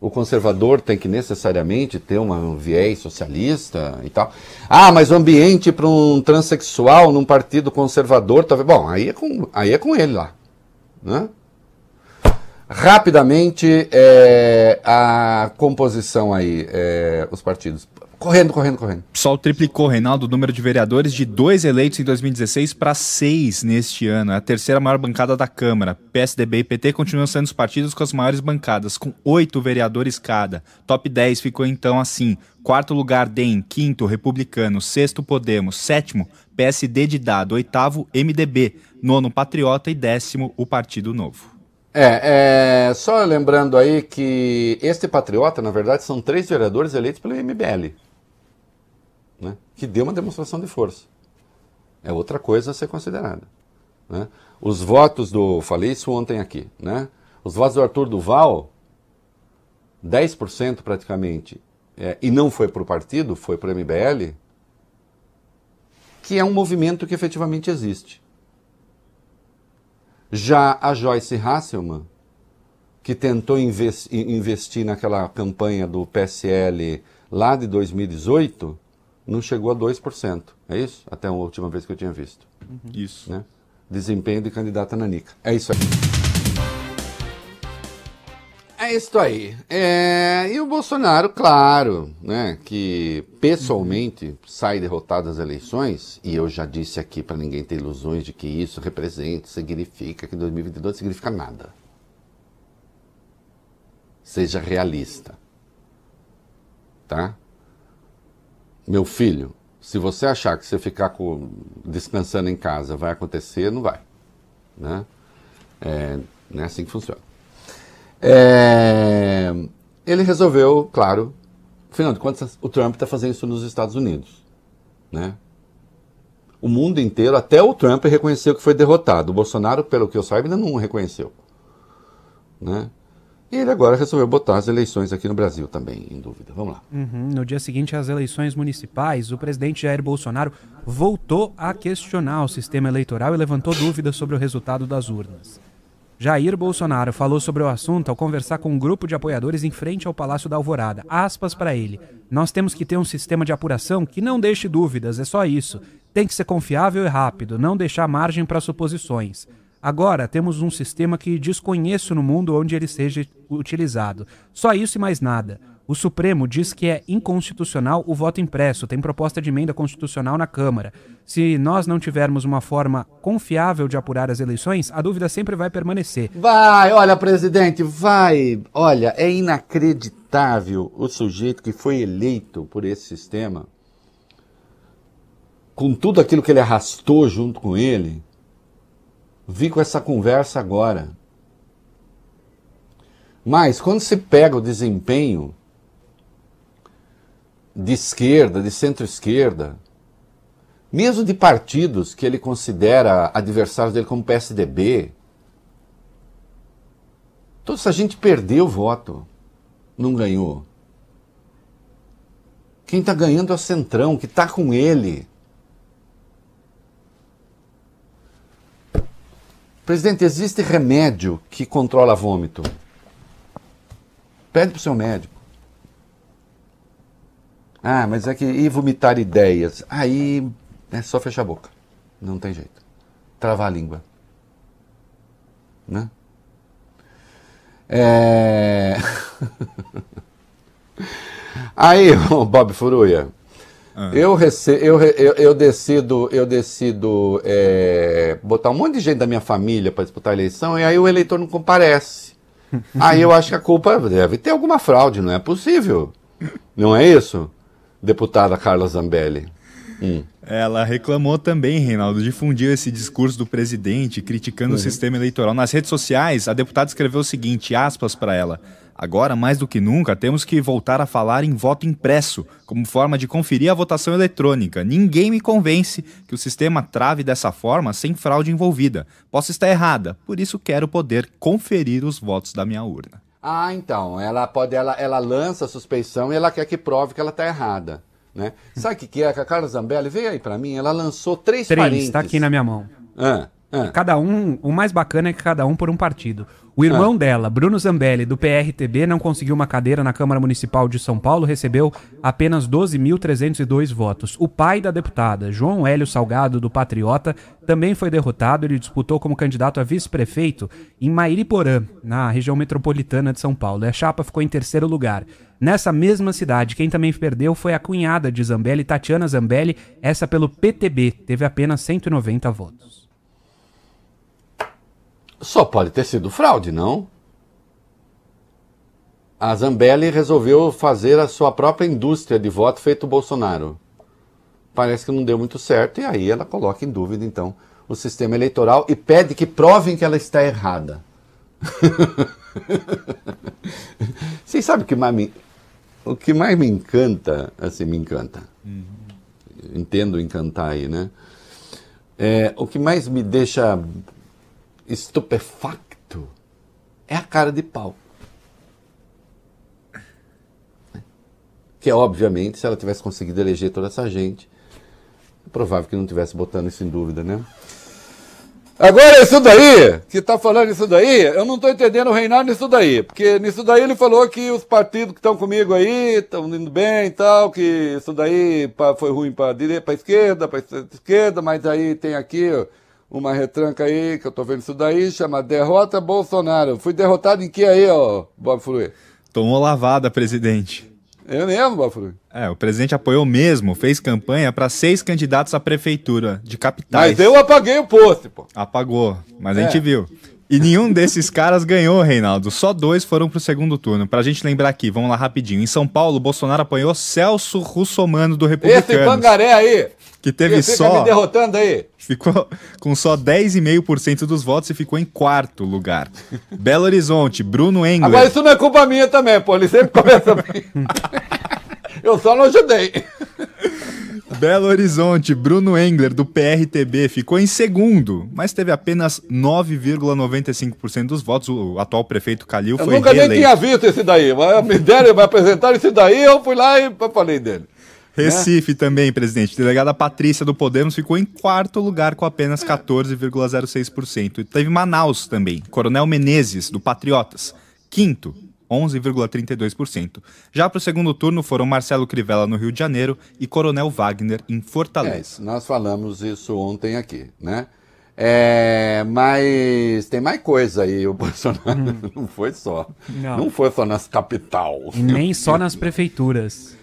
Speaker 2: o conservador tem que necessariamente ter uma, um viés socialista e tal. Ah, mas o ambiente para um transexual num partido conservador, talvez. Bom, aí é com, aí é com ele lá. Né? Rapidamente, é, a composição aí, é, os partidos. Correndo, correndo, correndo.
Speaker 4: O PSOL triplicou, Reinaldo, o número de vereadores de dois eleitos em 2016 para seis neste ano. É a terceira maior bancada da Câmara. PSDB e PT continuam sendo os partidos com as maiores bancadas, com oito vereadores cada. Top 10 ficou então assim. Quarto lugar, DEM. Quinto, Republicano. Sexto, Podemos. Sétimo, PSD de Dado. Oitavo, MDB. Nono, Patriota. E décimo, o Partido Novo.
Speaker 2: É, é, só lembrando aí que este patriota, na verdade, são três vereadores eleitos pelo MBL né, que deu uma demonstração de força. É outra coisa a ser considerada. Né? Os votos do. Falei isso ontem aqui. Né? Os votos do Arthur Duval, 10% praticamente, é, e não foi para o partido, foi para o MBL, que é um movimento que efetivamente existe. Já a Joyce Hasselman, que tentou investir naquela campanha do PSL lá de 2018, não chegou a 2%. É isso? Até a última vez que eu tinha visto.
Speaker 4: Uhum. Isso.
Speaker 2: Né? Desempenho de candidata Nanica. É isso aí. É isso aí. É... E o Bolsonaro, claro, né, que pessoalmente sai derrotado das eleições, e eu já disse aqui para ninguém ter ilusões de que isso representa, significa que 2022 significa nada. Seja realista. Tá? Meu filho, se você achar que você ficar com, descansando em casa vai acontecer, não vai. Né? É, não é assim que funciona. É, ele resolveu, claro, afinal de contas, o Trump está fazendo isso nos Estados Unidos. Né? O mundo inteiro, até o Trump reconheceu que foi derrotado. O Bolsonaro, pelo que eu saiba, ainda não reconheceu. Né? E ele agora resolveu botar as eleições aqui no Brasil também, em dúvida. Vamos lá.
Speaker 3: Uhum. No dia seguinte às eleições municipais, o presidente Jair Bolsonaro voltou a questionar o sistema eleitoral e levantou dúvidas sobre o resultado das urnas. Jair Bolsonaro falou sobre o assunto ao conversar com um grupo de apoiadores em frente ao Palácio da Alvorada. Aspas para ele: Nós temos que ter um sistema de apuração que não deixe dúvidas, é só isso. Tem que ser confiável e rápido, não deixar margem para suposições. Agora temos um sistema que desconheço no mundo onde ele seja utilizado. Só isso e mais nada. O Supremo diz que é inconstitucional o voto impresso, tem proposta de emenda constitucional na Câmara. Se nós não tivermos uma forma confiável de apurar as eleições, a dúvida sempre vai permanecer.
Speaker 2: Vai, olha, presidente, vai. Olha, é inacreditável o sujeito que foi eleito por esse sistema, com tudo aquilo que ele arrastou junto com ele, vi com essa conversa agora. Mas quando se pega o desempenho de esquerda, de centro-esquerda, mesmo de partidos que ele considera adversários dele como PSDB, toda essa gente perdeu o voto, não ganhou. Quem está ganhando é o Centrão, que está com ele. Presidente, existe remédio que controla vômito. Pede pro seu médico. Ah, mas é que e vomitar ideias? Aí é só fechar a boca. Não tem jeito. Travar a língua. Né? É... Aí, Bob Furuia, eu, rece... eu, eu, eu decido, eu decido é, botar um monte de gente da minha família para disputar a eleição e aí o eleitor não comparece. aí eu acho que a culpa deve ter alguma fraude, não é possível. Não é isso, deputada Carla Zambelli? Hum.
Speaker 4: Ela reclamou também, Reinaldo, difundiu esse discurso do presidente criticando o sistema eleitoral. Nas redes sociais, a deputada escreveu o seguinte, aspas para ela: Agora, mais do que nunca, temos que voltar a falar em voto impresso, como forma de conferir a votação eletrônica. Ninguém me convence que o sistema trave dessa forma sem fraude envolvida. Posso estar errada, por isso quero poder conferir os votos da minha urna.
Speaker 2: Ah, então, ela pode, ela, ela lança a suspeição e ela quer que prove que ela está errada. Né? Sabe o que, que é? Que a Carla Zambelli veio aí para mim, ela lançou três,
Speaker 3: Três,
Speaker 2: parentes.
Speaker 3: tá aqui na minha mão.
Speaker 2: Ah, ah.
Speaker 3: Cada um, o mais bacana é que cada um por um partido. O irmão dela, Bruno Zambelli, do PRTB, não conseguiu uma cadeira na Câmara Municipal de São Paulo, recebeu apenas 12.302 votos. O pai da deputada, João Hélio Salgado, do Patriota, também foi derrotado. Ele disputou como candidato a vice-prefeito em Mairiporã, na região metropolitana de São Paulo. E a chapa ficou em terceiro lugar. Nessa mesma cidade, quem também perdeu foi a cunhada de Zambelli, Tatiana Zambelli, essa pelo PTB, teve apenas 190 votos.
Speaker 2: Só pode ter sido fraude, não? A Zambelli resolveu fazer a sua própria indústria de voto feito Bolsonaro. Parece que não deu muito certo e aí ela coloca em dúvida, então, o sistema eleitoral e pede que provem que ela está errada. Vocês sabem o que mais me, o que mais me encanta, assim, me encanta. Entendo encantar aí, né? É, o que mais me deixa estupefacto é a cara de pau. Que obviamente, se ela tivesse conseguido eleger toda essa gente, é provável que não tivesse botando isso em dúvida, né? Agora, isso daí, que tá falando isso daí, eu não tô entendendo o Reinaldo nisso daí. Porque nisso daí ele falou que os partidos que estão comigo aí estão indo bem e tal, que isso daí foi ruim pra direita, pra esquerda, pra esquerda, mas aí tem aqui uma retranca aí, que eu tô vendo isso daí, chama Derrota Bolsonaro. Fui derrotado em que aí, ó, Bob Frui?
Speaker 4: Tomou lavada, presidente.
Speaker 2: Eu mesmo, Bob Frui.
Speaker 4: É, o presidente apoiou mesmo, fez campanha para seis candidatos à prefeitura de capitais.
Speaker 2: Mas eu apaguei o post, pô.
Speaker 4: Apagou, mas a
Speaker 2: É.
Speaker 4: gente viu. E nenhum desses caras ganhou, Reinaldo. Só dois foram pro segundo turno. Pra gente lembrar aqui, vamos lá rapidinho. Em São Paulo, Bolsonaro apoiou Celso Russomano do
Speaker 2: Esse
Speaker 4: Republicanos,
Speaker 2: pangaré aí,
Speaker 4: que teve só
Speaker 2: me derrotando aí.
Speaker 4: ficou com só 10,5% dos votos e ficou em quarto lugar. Belo Horizonte, Bruno Engler.
Speaker 2: Agora isso não é culpa minha também, pô. Ele sempre começa bem. Eu só não ajudei.
Speaker 4: Belo Horizonte, Bruno Engler, do PRTB, ficou em segundo, mas teve apenas 9,95% dos votos. O atual prefeito Calil
Speaker 2: Eu
Speaker 4: foi
Speaker 2: nunca nem tinha visto esse daí. Me deram, me apresentaram esse daí, eu fui lá e falei dele.
Speaker 4: Recife também, presidente. Delegada Patrícia do Podemos ficou em quarto lugar com apenas 14,06%. E teve Manaus também. Coronel Menezes, do Patriotas, quinto, 11,32%. Já para o segundo turno foram Marcelo Crivella no Rio de Janeiro e Coronel Wagner em
Speaker 2: É,
Speaker 4: Fortaleza.
Speaker 2: nós falamos isso ontem aqui, né? É, mas tem mais coisa aí, o Bolsonaro não foi só.
Speaker 3: Não.
Speaker 2: Não, foi só nas capital.
Speaker 3: E nem só nas prefeituras.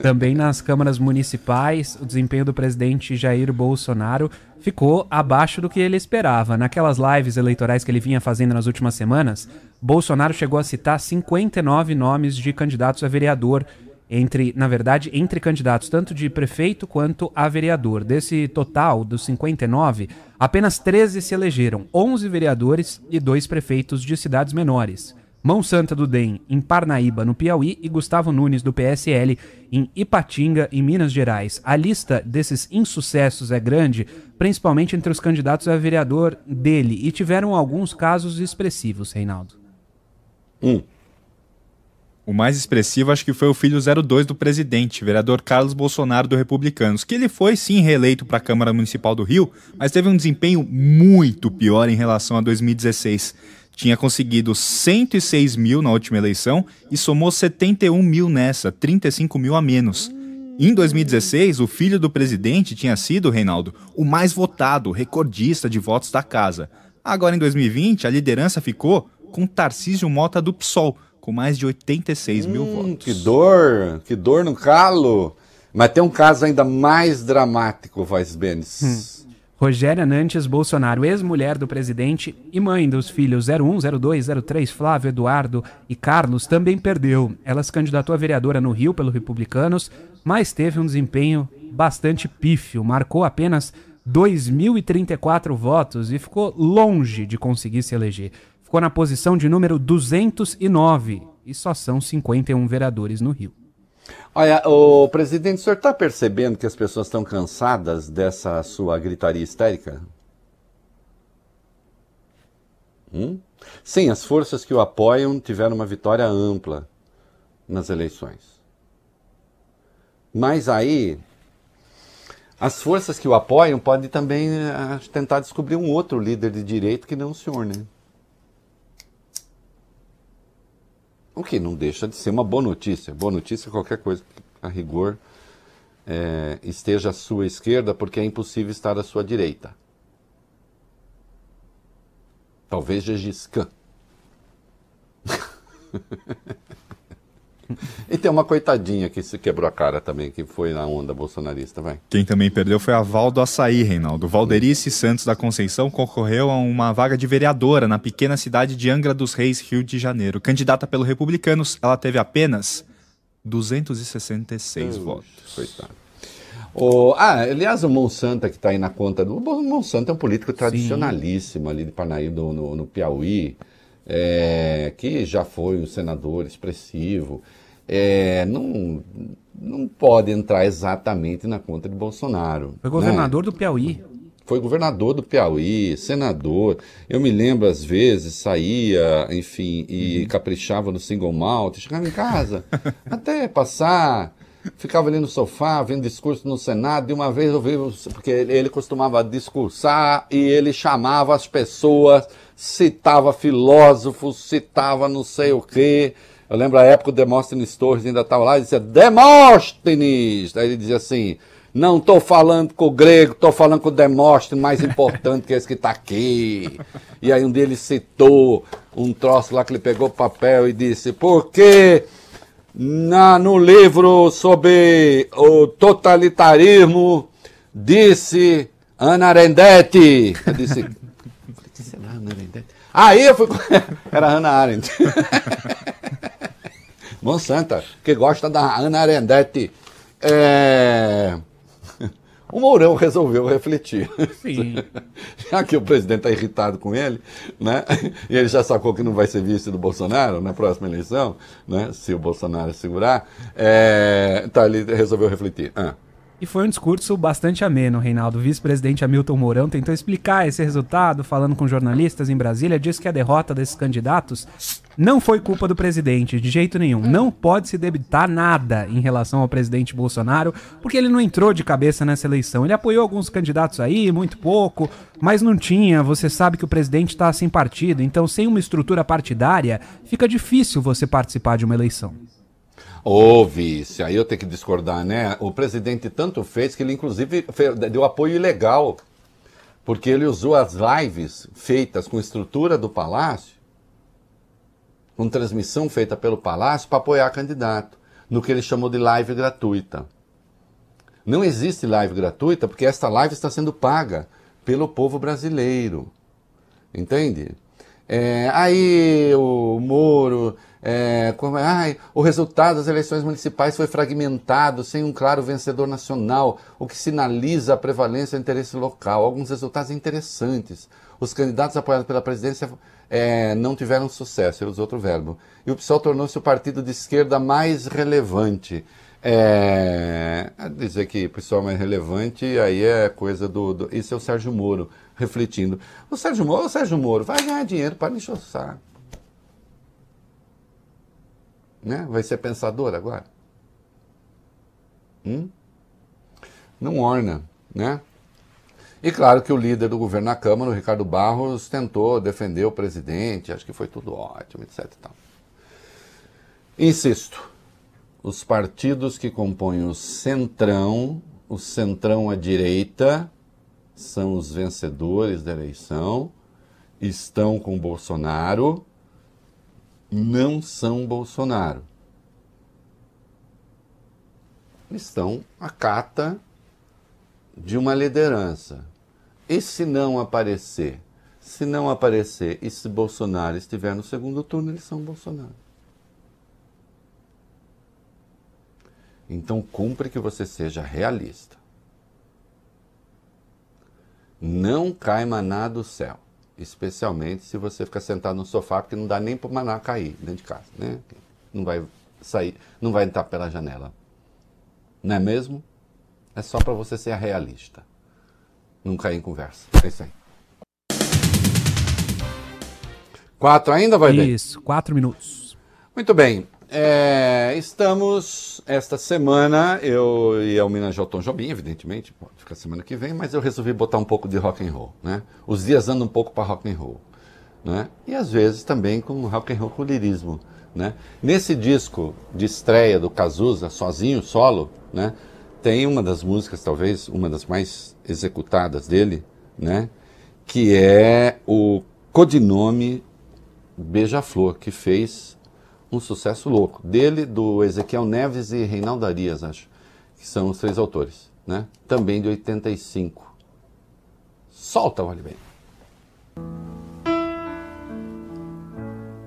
Speaker 3: Também nas câmaras municipais, o desempenho do presidente Jair Bolsonaro ficou abaixo do que ele esperava. Naquelas lives eleitorais que ele vinha fazendo nas últimas semanas, Bolsonaro chegou a citar 59 nomes de candidatos a vereador entre, na verdade, entre candidatos tanto de prefeito quanto a vereador. Desse total dos 59, apenas 13 se elegeram, 11 vereadores e dois prefeitos de cidades menores. Mão Santa do DEM em Parnaíba, no Piauí, e Gustavo Nunes do PSL em Ipatinga, em Minas Gerais. A lista desses insucessos é grande, principalmente entre os candidatos a vereador dele, e tiveram alguns casos expressivos, Reinaldo.
Speaker 4: O mais expressivo acho que foi o filho 02 do presidente, vereador Carlos Bolsonaro do Republicanos, que ele foi sim reeleito para a Câmara Municipal do Rio, mas teve um desempenho muito pior em relação a 2016. Tinha conseguido 106 mil na última eleição e somou 71 mil nessa, 35 mil a menos. Em 2016, o filho do presidente tinha sido, Reinaldo, o mais votado, recordista de votos da casa. Agora, em 2020, a liderança ficou com Tarcísio Mota do PSOL, com mais de 86 mil
Speaker 2: Hum,
Speaker 4: votos.
Speaker 2: que dor, que dor no calo. Mas tem um caso ainda mais dramático, Voz Benes.
Speaker 3: Rogéria Nantes Bolsonaro, ex-mulher do presidente e mãe dos filhos 01, 02, 03, Flávio, Eduardo e Carlos, também perdeu. Ela se candidatou a vereadora no Rio pelo Republicanos, mas teve um desempenho bastante pífio, marcou apenas 2.034 votos e ficou longe de conseguir se eleger. Ficou na posição de número 209 e só são 51 vereadores no Rio.
Speaker 2: Olha, o presidente, o senhor está percebendo que as pessoas estão cansadas dessa sua gritaria histérica? Hum? Sim, as forças que o apoiam tiveram uma vitória ampla nas eleições. Mas aí, as forças que o apoiam podem também eh, tentar descobrir um outro líder de direito que não o senhor, né? O que não deixa de ser uma boa notícia. Boa notícia é qualquer coisa que, a rigor, é, esteja à sua esquerda, porque é impossível estar à sua direita. Talvez Gengis Khan. e tem uma coitadinha que se quebrou a cara também, que foi na onda bolsonarista, vai.
Speaker 4: Quem também perdeu foi a Val do Açaí, Reinaldo. Valderice Santos da Conceição concorreu a uma vaga de vereadora na pequena cidade de Angra dos Reis, Rio de Janeiro. Candidata pelo Republicanos, ela teve apenas 266 votos.
Speaker 2: Coitado. O, ah, aliás, o Monsanto que está aí na conta do. O Monsanto é um político tradicionalíssimo ali de Parnaíba, no, no Piauí, é, que já foi um senador expressivo. É, não, não pode entrar exatamente na conta de Bolsonaro.
Speaker 3: Foi
Speaker 2: né?
Speaker 3: governador do Piauí.
Speaker 2: Foi governador do Piauí, senador. Eu me lembro, às vezes, saía, enfim, e caprichava no single malt, chegava em casa, até passar, ficava ali no sofá, vendo discurso no Senado, e uma vez eu vi, porque ele costumava discursar e ele chamava as pessoas, citava filósofos, citava não sei o quê. Eu lembro a época o Demóstenes Torres ainda estava lá e dizia, Demóstenes! Aí ele dizia assim, não estou falando com o grego, estou falando com o Demóstenes, mais importante que esse que está aqui. E aí um deles citou um troço lá que ele pegou papel e disse, porque na, no livro sobre o totalitarismo disse Ana Arendt. Eu disse, que será Ana Arendt? Aí eu fui. Era Ana Arendt. Monsanta, que gosta da Ana Arendt. É... O Mourão resolveu refletir.
Speaker 3: Sim.
Speaker 2: Já que o presidente está irritado com ele, né? E ele já sacou que não vai ser vice do Bolsonaro na próxima eleição, né? Se o Bolsonaro segurar, é... tá, ele resolveu refletir. Ah.
Speaker 3: E foi um discurso bastante ameno, Reinaldo. O vice-presidente Hamilton Mourão tentou explicar esse resultado, falando com jornalistas em Brasília, disse que a derrota desses candidatos não foi culpa do presidente, de jeito nenhum. Não pode se debitar nada em relação ao presidente Bolsonaro, porque ele não entrou de cabeça nessa eleição. Ele apoiou alguns candidatos aí, muito pouco, mas não tinha. Você sabe que o presidente está sem partido, então sem uma estrutura partidária, fica difícil você participar de uma eleição.
Speaker 2: Ô, vice, aí eu tenho que discordar, né? O presidente tanto fez que ele, inclusive, deu apoio ilegal. Porque ele usou as lives feitas com estrutura do Palácio, com transmissão feita pelo Palácio, para apoiar candidato, no que ele chamou de live gratuita. Não existe live gratuita porque esta live está sendo paga pelo povo brasileiro. Entende? É, aí o Moro, é, como, ai, o resultado das eleições municipais foi fragmentado, sem um claro vencedor nacional, o que sinaliza a prevalência do interesse local. Alguns resultados interessantes. Os candidatos apoiados pela presidência é, não tiveram sucesso, ele usou outro verbo. E o PSOL tornou-se o partido de esquerda mais relevante. É, dizer que o pessoal mais relevante aí é coisa do, do. Isso é o Sérgio Moro refletindo. O Sérgio Moro, o Sérgio Moro vai ganhar dinheiro para o saco. Né? Vai ser pensador agora? Hum? Não orna, né? E claro que o líder do governo na Câmara, o Ricardo Barros, tentou defender o presidente, acho que foi tudo ótimo, etc. tal. Insisto, os partidos que compõem o centrão, o centrão à direita, são os vencedores da eleição, estão com Bolsonaro, não são Bolsonaro. Estão à cata de uma liderança. E se não aparecer? Se não aparecer e se Bolsonaro estiver no segundo turno, eles são Bolsonaro. Então cumpre que você seja realista. Não cai maná do céu. Especialmente se você ficar sentado no sofá, porque não dá nem para o maná cair dentro de casa. Né? Não vai sair, não vai entrar pela janela. Não é mesmo? É só para você ser realista. Não cair em conversa. É isso aí. Quatro ainda, vai?
Speaker 3: Isso, quatro minutos.
Speaker 2: Muito bem. É, estamos esta semana, eu e a Minas Jalton Jobim, evidentemente, pode ficar semana que vem, mas eu resolvi botar um pouco de rock and roll, né? Os dias andam um pouco para rock and roll, né? E às vezes também com rock and roll com lirismo, né? Nesse disco de estreia do Cazuza, sozinho, solo, né? Tem uma das músicas, talvez uma das mais executadas dele, né? Que é o codinome Beija-Flor, que fez um sucesso louco. Dele, do Ezequiel Neves e Reinaldo Arias, acho, que são os três autores, né? Também de 85. Solta, olha bem.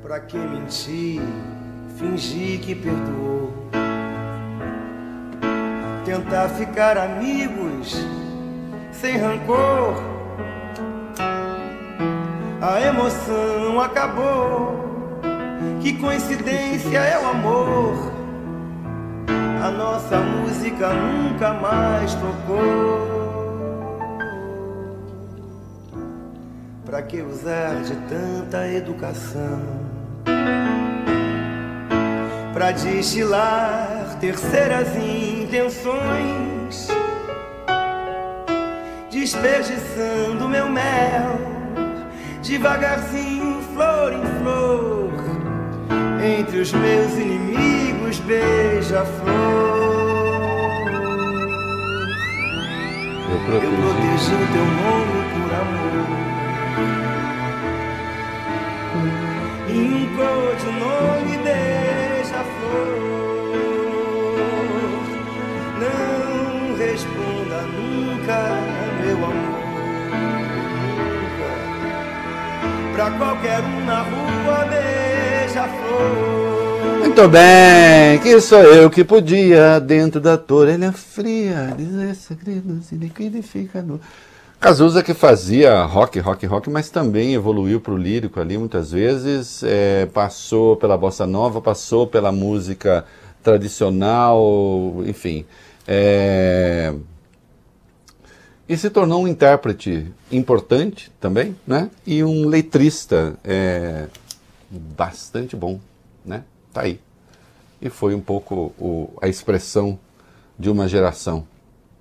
Speaker 5: Pra que mentir, fingir que perdoou? Tentar ficar amigos sem rancor. A emoção acabou. Que coincidência é o amor. A nossa música nunca mais tocou. Pra que usar de tanta educação? Pra destilar terceiras intenções, desperdiçando meu mel, devagarzinho, flor em flor, entre os meus inimigos, beija-flor.
Speaker 2: Eu
Speaker 5: Eu
Speaker 2: protegi.
Speaker 5: protegi o teu nome por amor. E um codinome beija-flor. Não responda nunca, meu amor. Nunca. Pra qualquer um na rua.
Speaker 2: Muito bem, que sou eu que podia, dentro da orelha fria, dizer segredos e liquidificador. Cazuza que fazia rock, rock, rock, mas também evoluiu para o lírico ali muitas vezes, é, passou pela bossa nova, passou pela música tradicional, enfim. é, e se tornou um intérprete importante também, né? E um letrista é, bastante bom, né? Tá aí. E foi um pouco o- a expressão de uma geração,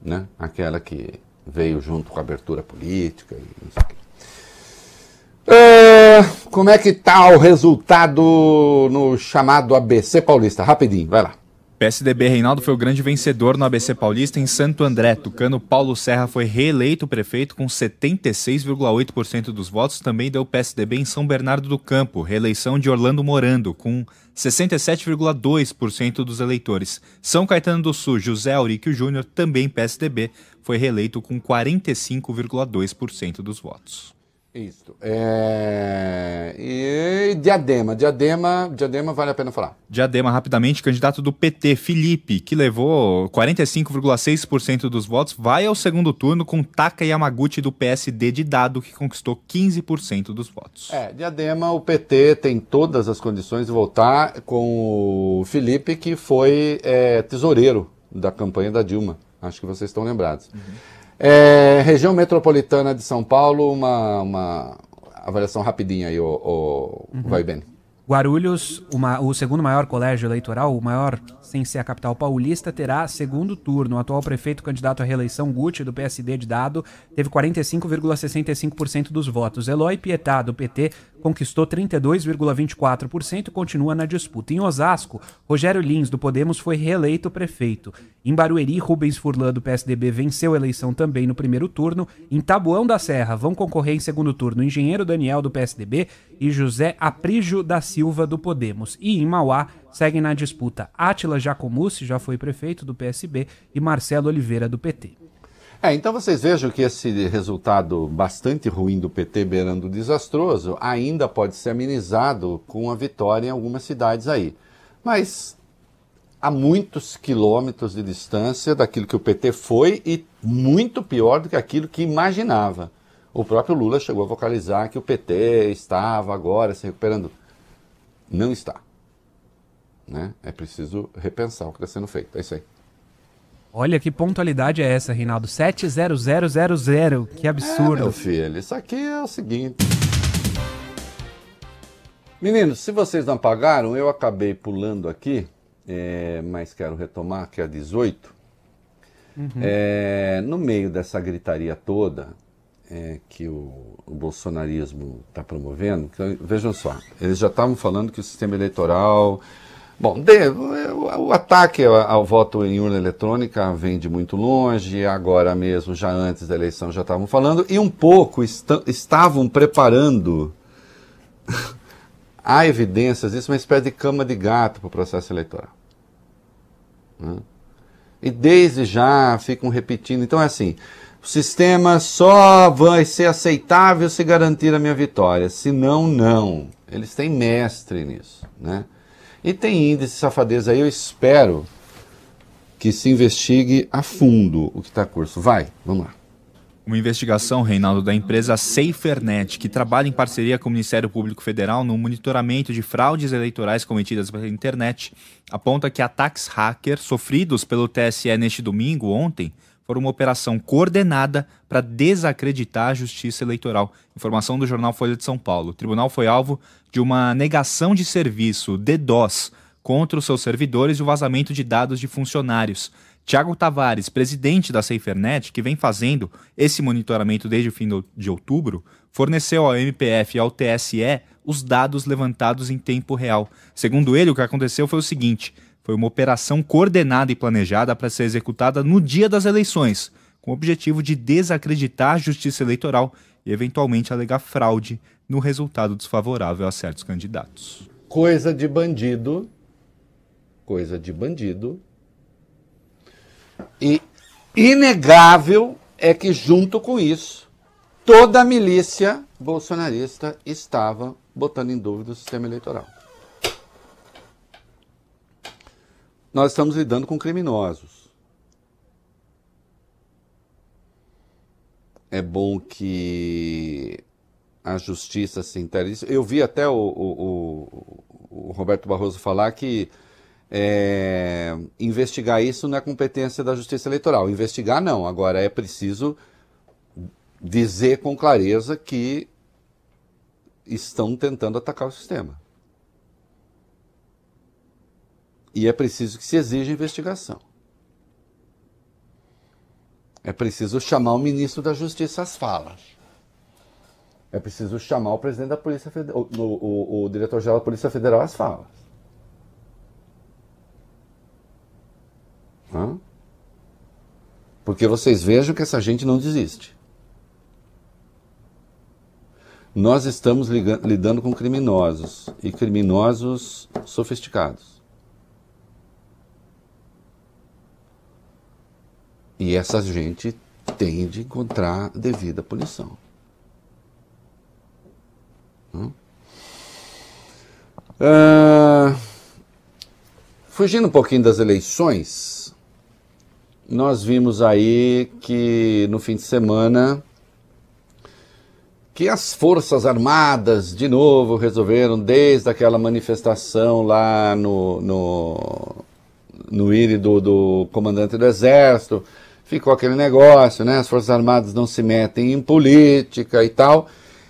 Speaker 2: né? Aquela que veio junto com a abertura política e não sei o quê. É, como é que tá o resultado no chamado ABC Paulista? Rapidinho, vai lá.
Speaker 4: PSDB Reinaldo foi o grande vencedor no ABC Paulista em Santo André. Tucano Paulo Serra foi reeleito prefeito com 76,8% dos votos. Também deu PSDB em São Bernardo do Campo, reeleição de Orlando Morando, com 67,2% dos eleitores. São Caetano do Sul, José Auríquio Júnior, também PSDB, foi reeleito com 45,2% dos votos.
Speaker 2: Isso. É, E Diadema. Diadema, Diadema vale a pena falar.
Speaker 4: Diadema, rapidamente, candidato do PT, Felipe, que levou 45,6% dos votos, vai ao segundo turno com Taka Yamaguchi do PSD de Dado, que conquistou 15% dos votos.
Speaker 2: É, Diadema, o PT tem todas as condições de voltar com o Felipe, que foi é, tesoureiro da campanha da Dilma. Acho que vocês estão lembrados. É, região metropolitana de São Paulo, uma, uma avaliação rapidinha aí, o, o Vai bem.
Speaker 3: Guarulhos, uma, o segundo maior colégio eleitoral, o maior sem ser a capital paulista, terá segundo turno. O atual prefeito candidato à reeleição, Gucci, do PSD de Dado, teve 45,65% dos votos. Eloy Pietá, do PT, conquistou 32,24% e continua na disputa. Em Osasco, Rogério Lins, do Podemos, foi reeleito prefeito. Em Barueri, Rubens Furlan, do PSDB, venceu a eleição também no primeiro turno. Em Tabuão da Serra, vão concorrer em segundo turno Engenheiro Daniel, do PSDB, e José Aprígio da Silva, do Podemos. E em Mauá, seguem na disputa Átila Jacomussi, já foi prefeito do PSB, e Marcelo Oliveira, do PT.
Speaker 2: É, então vocês vejam que esse resultado bastante ruim do PT beirando desastroso ainda pode ser amenizado com a vitória em algumas cidades aí. Mas a muitos quilômetros de distância daquilo que o PT foi e muito pior do que aquilo que imaginava. O próprio Lula chegou a vocalizar que o PT estava agora se recuperando. Não está. Né? É preciso repensar o que está sendo feito. É isso aí.
Speaker 3: Olha que pontualidade é essa, Rinaldo. 70000. Que absurdo.
Speaker 2: É, meu filho, isso aqui é o seguinte. Meninos, se vocês não pagaram, eu acabei pulando aqui, é, mas quero retomar, que é a 18. Uhum. É, no meio dessa gritaria toda é, que o, o bolsonarismo está promovendo, então, vejam só, eles já estavam falando que o sistema eleitoral Bom, de, o, o ataque ao, voto em urna eletrônica vem de muito longe, agora mesmo, já antes da eleição, já estavam falando, e um pouco est estavam preparando, há evidências disso, uma espécie de cama de gato para o processo eleitoral. Né? E desde já ficam repetindo. Então é assim: o sistema só vai ser aceitável se garantir a minha vitória, senão, não. Eles têm mestre nisso. Né? E tem índice de safadeza aí, eu espero que se investigue a fundo o que está a curso. Vai, vamos lá.
Speaker 4: Uma investigação, Reinaldo, da empresa SaferNet, que trabalha em parceria com o Ministério Público Federal no monitoramento de fraudes eleitorais cometidas pela internet, aponta que ataques hacker sofridos pelo TSE neste domingo, ontem, foram uma operação coordenada para desacreditar a justiça eleitoral. Informação do jornal Folha de São Paulo. O tribunal foi alvo de uma negação de serviço, DDoS, contra os seus servidores e o vazamento de dados de funcionários. Tiago Tavares, presidente da SaferNet, que vem fazendo esse monitoramento desde o fim de outubro, forneceu ao MPF e ao TSE os dados levantados em tempo real. Segundo ele, o que aconteceu foi o seguinte: foi uma operação coordenada e planejada para ser executada no dia das eleições, com o objetivo de desacreditar a justiça eleitoral e eventualmente alegar fraude no resultado desfavorável a certos candidatos.
Speaker 2: Coisa de bandido, coisa de bandido. E inegável é que junto com isso, toda a milícia bolsonarista estava botando em dúvida o sistema eleitoral. Nós estamos lidando com criminosos. É bom que a justiça se interesse. Eu vi até o, o, o, Roberto Barroso falar que é, investigar isso não é competência da justiça eleitoral. Investigar não. Agora é preciso dizer com clareza que estão tentando atacar o sistema. E é preciso que se exija investigação. É preciso chamar o ministro da Justiça às falas. É preciso chamar o presidente da Polícia Federal, o, o, o diretor-geral da Polícia Federal às falas. Hã? Porque vocês vejam que essa gente não desiste. Nós estamos lidando com criminosos e criminosos sofisticados. E essa gente tem de encontrar devida punição. Hum? Uh, fugindo um pouquinho das eleições, nós vimos aí que no fim de semana que as Forças Armadas, de novo, resolveram, desde aquela manifestação lá no, no, no do, do comandante do Exército, ficou aquele negócio, né? As Forças Armadas não se metem em política e tal.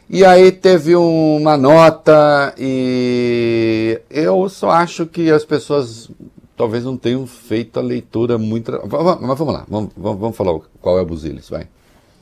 Speaker 2: E aí teve uma nota e eu só acho que as pessoas talvez não tenham feito a leitura muito. Mas vamos lá, vamos, vamos falar qual é o Buzilis, vai.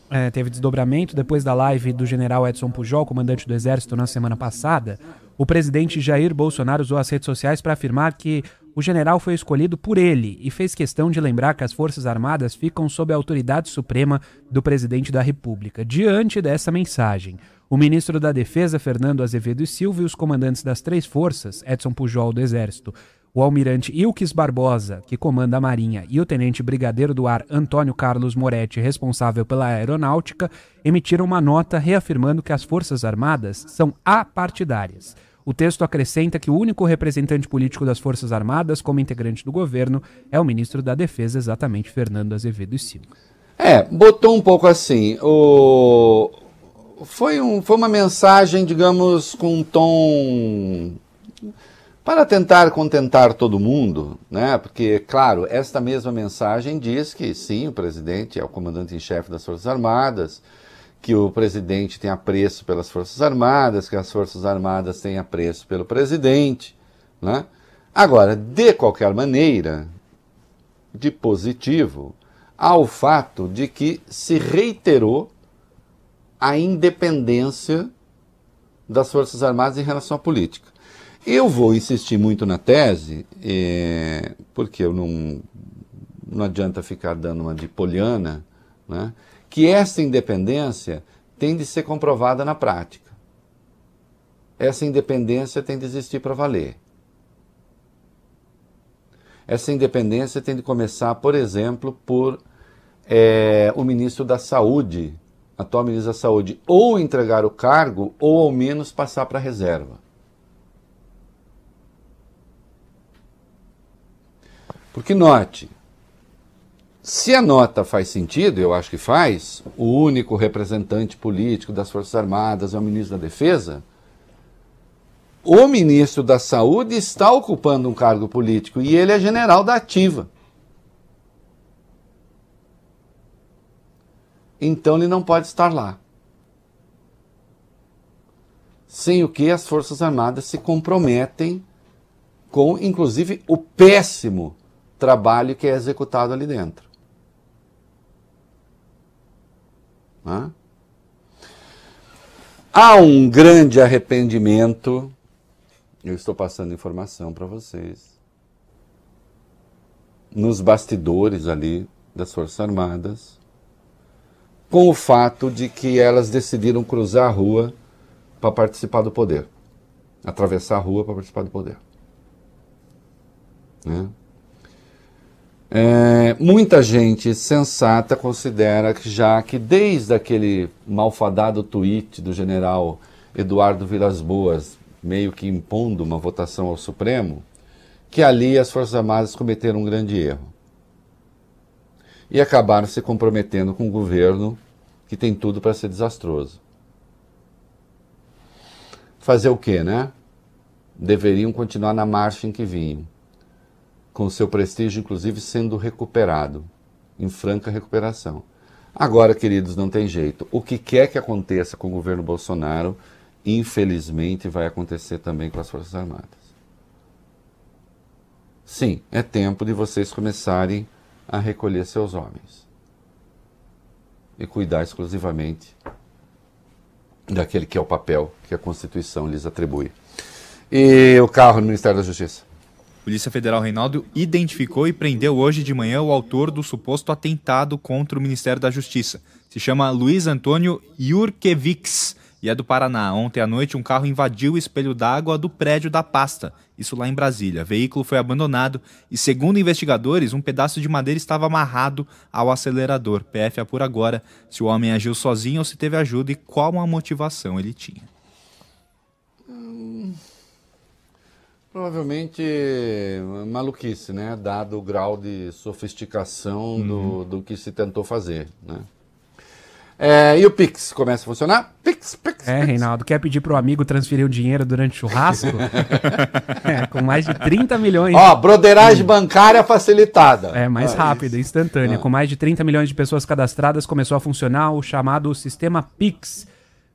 Speaker 3: É, teve desdobramento depois da live do general Edson Pujol, comandante do Exército, na semana passada. O presidente Jair Bolsonaro usou as redes sociais para afirmar que o general foi escolhido por ele e fez questão de lembrar que as Forças Armadas ficam sob a autoridade suprema do presidente da República. Diante dessa mensagem, o ministro da Defesa, Fernando Azevedo e Silva, e os comandantes das três forças, Edson Pujol do Exército, o almirante Ilques Barbosa, que comanda a Marinha, e o tenente brigadeiro do ar Antônio Carlos Moretti, responsável pela aeronáutica, emitiram uma nota reafirmando que as Forças Armadas são apartidárias. O texto acrescenta que o único representante político das Forças Armadas como integrante do governo é o ministro da Defesa, exatamente Fernando Azevedo e Silva.
Speaker 2: É, botou um pouco assim. O... Foi, um, foi uma mensagem, digamos, com um tom. Para tentar contentar todo mundo, né? Porque, claro, esta mesma mensagem diz que sim, o presidente é o comandante em chefe das Forças Armadas, que o presidente tem apreço pelas Forças Armadas, que as Forças Armadas têm apreço pelo presidente. Né? Agora, de qualquer maneira, de positivo, há o fato de que se reiterou a independência das Forças Armadas em relação à política. Eu vou insistir muito na tese, é, porque eu não, não adianta ficar dando uma de poliana, né? Que essa independência tem de ser comprovada na prática. Essa independência tem de existir para valer. Essa independência tem de começar, por exemplo, por é, o ministro da Saúde, atual ministro da Saúde, ou entregar o cargo, ou ao menos passar para a reserva. Porque note, se a nota faz sentido, eu acho que faz, o único representante político das Forças Armadas é o ministro da Defesa, o ministro da Saúde está ocupando um cargo político e ele é general da ativa. Então ele não pode estar lá. Sem o que as Forças Armadas se comprometem com, inclusive, o péssimo trabalho que é executado ali dentro. Né? Há um grande arrependimento, eu estou passando informação para vocês, nos bastidores ali das Forças Armadas, com o fato de que elas decidiram cruzar a rua para participar do poder. Atravessar a rua para participar do poder. Né? É, muita gente sensata considera que já que desde aquele malfadado tweet do general Eduardo Vilas Boas, meio que impondo uma votação ao Supremo, que ali as Forças Armadas cometeram um grande erro. E acabaram se comprometendo com um governo que tem tudo para ser desastroso. Fazer o quê, né? Deveriam continuar na marcha em que vinham com seu prestígio, inclusive, sendo recuperado, em franca recuperação. Agora, queridos, não tem jeito. O que quer que aconteça com o governo Bolsonaro, infelizmente, vai acontecer também com as Forças Armadas. Sim, é tempo de vocês começarem a recolher seus homens e cuidar exclusivamente daquele que é o papel que a Constituição lhes atribui. E o carro no Ministério da Justiça?
Speaker 4: Polícia Federal Reinaldo identificou e prendeu hoje de manhã o autor do suposto atentado contra o Ministério da Justiça. Se chama Luiz Antônio Jurkevics e é do Paraná. Ontem à noite, um carro invadiu o espelho d'água do prédio da pasta, isso lá em Brasília. O veículo foi abandonado e, segundo investigadores, um pedaço de madeira estava amarrado ao acelerador. PF apura agora se o homem agiu sozinho ou se teve ajuda e qual a motivação ele tinha.
Speaker 2: Provavelmente maluquice, né? Dado o grau de sofisticação uhum. do, do que se tentou fazer, né? É, e o Pix começa a funcionar? Pix, Pix.
Speaker 3: É, Pix. Reinaldo, quer pedir para o amigo transferir o dinheiro durante o churrasco? é, com mais de 30 milhões.
Speaker 2: Ó, broderagem bancária facilitada.
Speaker 3: É, mais ah, rápida, instantânea. Ah. Com mais de 30 milhões de pessoas cadastradas, começou a funcionar o chamado sistema Pix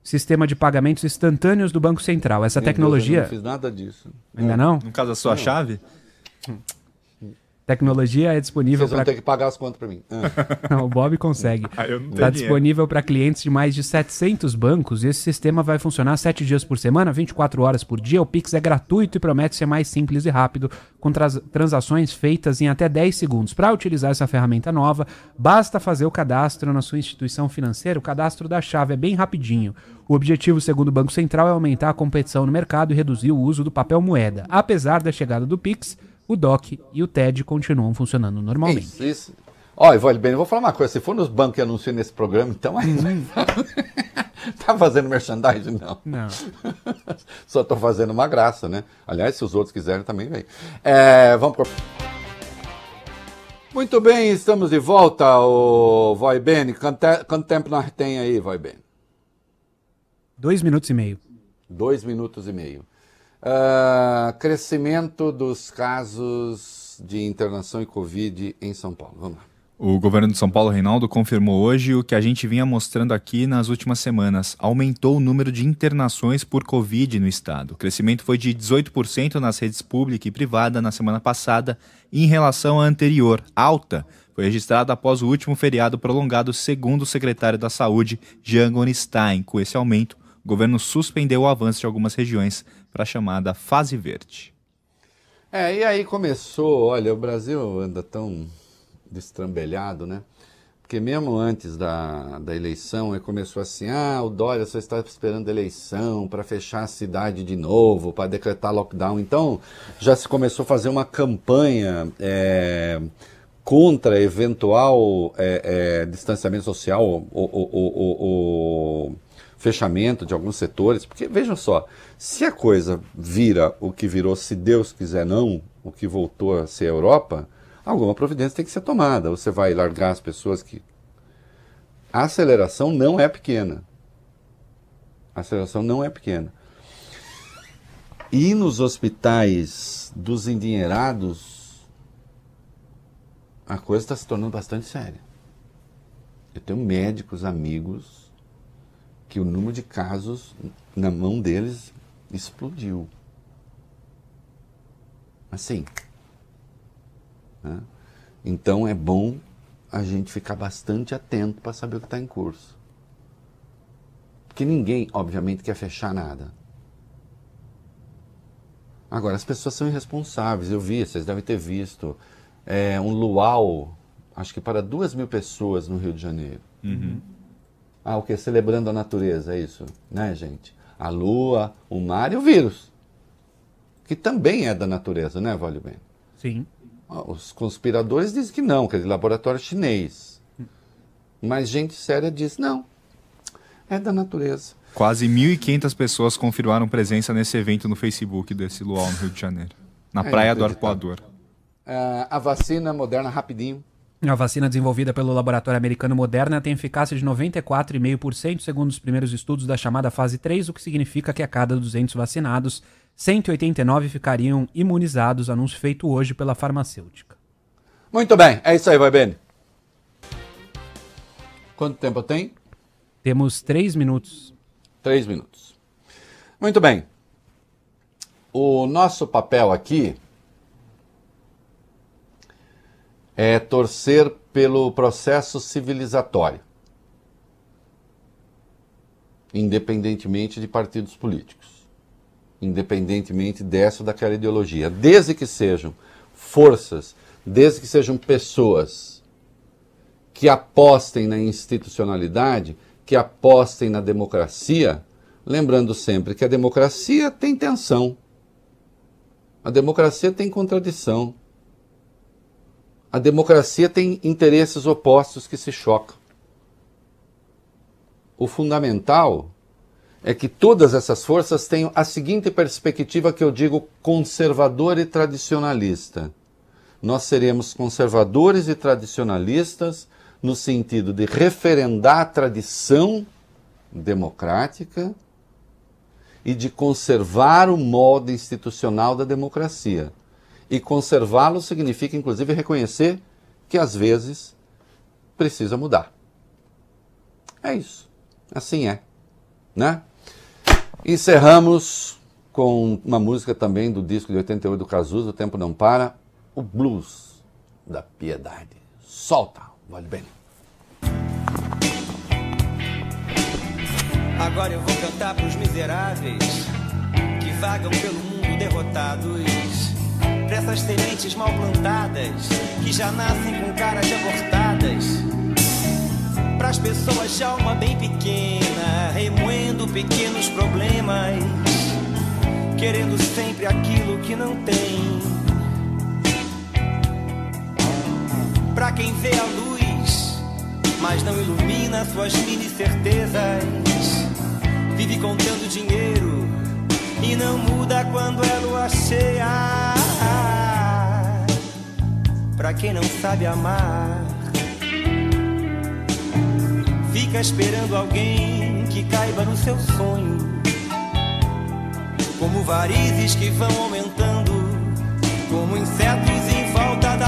Speaker 3: sistema de pagamentos instantâneos do Banco Central. Essa
Speaker 2: Meu Deus, eu
Speaker 3: tecnologia.
Speaker 2: não fiz nada disso.
Speaker 3: Ainda não?
Speaker 4: No caso da sua chave?
Speaker 3: Tecnologia é disponível
Speaker 2: Vocês vão
Speaker 3: para.
Speaker 2: ter que pagar as contas pra mim. Ah.
Speaker 3: Não, o Bob consegue.
Speaker 4: Ah,
Speaker 3: Está
Speaker 4: tenho
Speaker 3: disponível para clientes de mais de 700 bancos e esse sistema vai funcionar 7 dias por semana, 24 horas por dia. O Pix é gratuito e promete ser mais simples e rápido, com transações feitas em até 10 segundos. Para utilizar essa ferramenta nova, basta fazer o cadastro na sua instituição financeira. O cadastro da chave é bem rapidinho. O objetivo, segundo o Banco Central, é aumentar a competição no mercado e reduzir o uso do papel moeda. Apesar da chegada do Pix, o DOC e o TED continuam funcionando normalmente.
Speaker 2: Isso, isso. Ó, Ivone Bem, eu vou falar uma coisa. Se for nos bancos que anunciam nesse programa, então aí. tá fazendo merchandising? Não.
Speaker 3: Não.
Speaker 2: Só tô fazendo uma graça, né? Aliás, se os outros quiserem também, vem. É, vamos pro... Muito bem, estamos de volta, o Vai Bene. Quanto, quanto tempo nós tem aí, Vai Bene?
Speaker 3: Dois minutos e meio.
Speaker 2: Dois minutos e meio. Ah, crescimento dos casos de internação e Covid em São Paulo. Vamos lá.
Speaker 4: O governo de São Paulo, Reinaldo, confirmou hoje o que a gente vinha mostrando aqui nas últimas semanas. Aumentou o número de internações por Covid no estado. O crescimento foi de 18% nas redes pública e privada na semana passada, em relação à anterior, alta. Foi registrada após o último feriado prolongado, segundo o secretário da Saúde, Jean Gorenstein. Com esse aumento, o governo suspendeu o avanço de algumas regiões para a chamada fase verde.
Speaker 2: É, e aí começou, olha, o Brasil anda tão destrambelhado, né? Porque mesmo antes da, da eleição, começou assim, ah, o Dória só está esperando a eleição para fechar a cidade de novo, para decretar lockdown. Então, já se começou a fazer uma campanha é, contra eventual é, é, distanciamento social ou fechamento de alguns setores. Porque, vejam só, se a coisa vira o que virou, se Deus quiser não, o que voltou a ser a Europa, alguma providência tem que ser tomada. Você vai largar as pessoas que. A aceleração não é pequena. A aceleração não é pequena. E nos hospitais dos endinheirados, a coisa está se tornando bastante séria. Eu tenho médicos, amigos, que o número de casos na mão deles explodiu. Assim. né? Então é bom a gente ficar bastante atento para saber o que está em curso. Porque ninguém, obviamente, quer fechar nada. Agora, as pessoas são irresponsáveis. Eu vi, vocês devem ter visto, é, um luau, acho que para duas mil pessoas no Rio de Janeiro. Ah, o que? Celebrando a natureza, é isso, né, gente? A lua, o mar e o vírus. Que também é da natureza, né, Vale Bem?
Speaker 3: Sim.
Speaker 2: Ah, Os conspiradores dizem que não, que é de laboratório chinês. Mas gente séria diz, não, é da natureza.
Speaker 4: Quase 1.500 pessoas confirmaram presença nesse evento no Facebook desse luau no Rio de Janeiro. Na
Speaker 2: É
Speaker 4: Praia do. Arpoador.
Speaker 2: Ah, a vacina moderna, rapidinho.
Speaker 3: A vacina desenvolvida pelo laboratório americano Moderna tem eficácia de 94,5% segundo os primeiros estudos da chamada fase 3, o que significa que a cada 200 vacinados, 189 ficariam imunizados, anúncio feito hoje pela farmacêutica.
Speaker 2: Muito bem, é isso aí, vai bem. Quanto tempo tenho?
Speaker 3: Temos três minutos.
Speaker 2: Três minutos. Muito bem. O nosso papel aqui é torcer pelo processo civilizatório, independentemente de partidos políticos, independentemente dessa ou daquela ideologia, desde que sejam forças, desde que sejam pessoas que apostem na institucionalidade, que apostem na democracia, lembrando sempre que a democracia tem tensão, a democracia tem contradição, a democracia tem interesses opostos que se chocam. O fundamental é que todas essas forças tenham a seguinte perspectiva que eu digo conservadora e tradicionalista. Nós seremos conservadores e tradicionalistas no sentido de referendar a tradição democrática e de conservar o modo institucional da democracia. E conservá-lo significa, inclusive, reconhecer que às vezes precisa mudar. É isso. Assim é. né? Encerramos com uma música também do disco de 88 do Cazuza, O Tempo Não Para, o Blues da Piedade. Solta, vale bem.
Speaker 5: Agora eu vou cantar pros miseráveis que vagam pelo mundo derrotados. Essas sementes mal plantadas que já nascem com caras abortadas. Pras pessoas de alma bem pequena, remoendo pequenos problemas, querendo sempre aquilo que não tem. Pra quem vê a luz, mas não ilumina suas mini certezas vive contando dinheiro e não muda quando é lua cheia. Pra quem não sabe amar, fica esperando alguém que caiba no seu sonho. Como varizes que vão aumentando, como insetos em volta da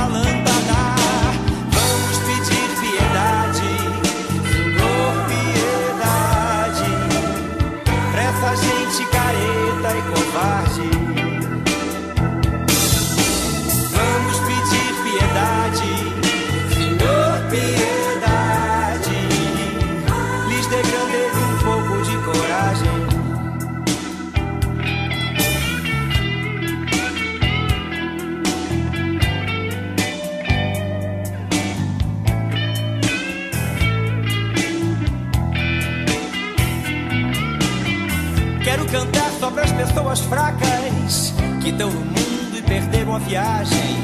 Speaker 5: pessoas fracas que estão no mundo e perderam a viagem.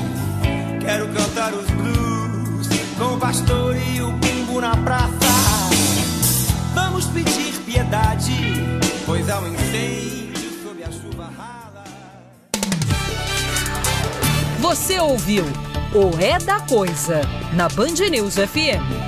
Speaker 5: Quero cantar os blues com o pastor e o bumbo na praça. Vamos pedir piedade, pois há um incêndio sob a chuva rala.
Speaker 1: Você ouviu o É da Coisa na Band News FM.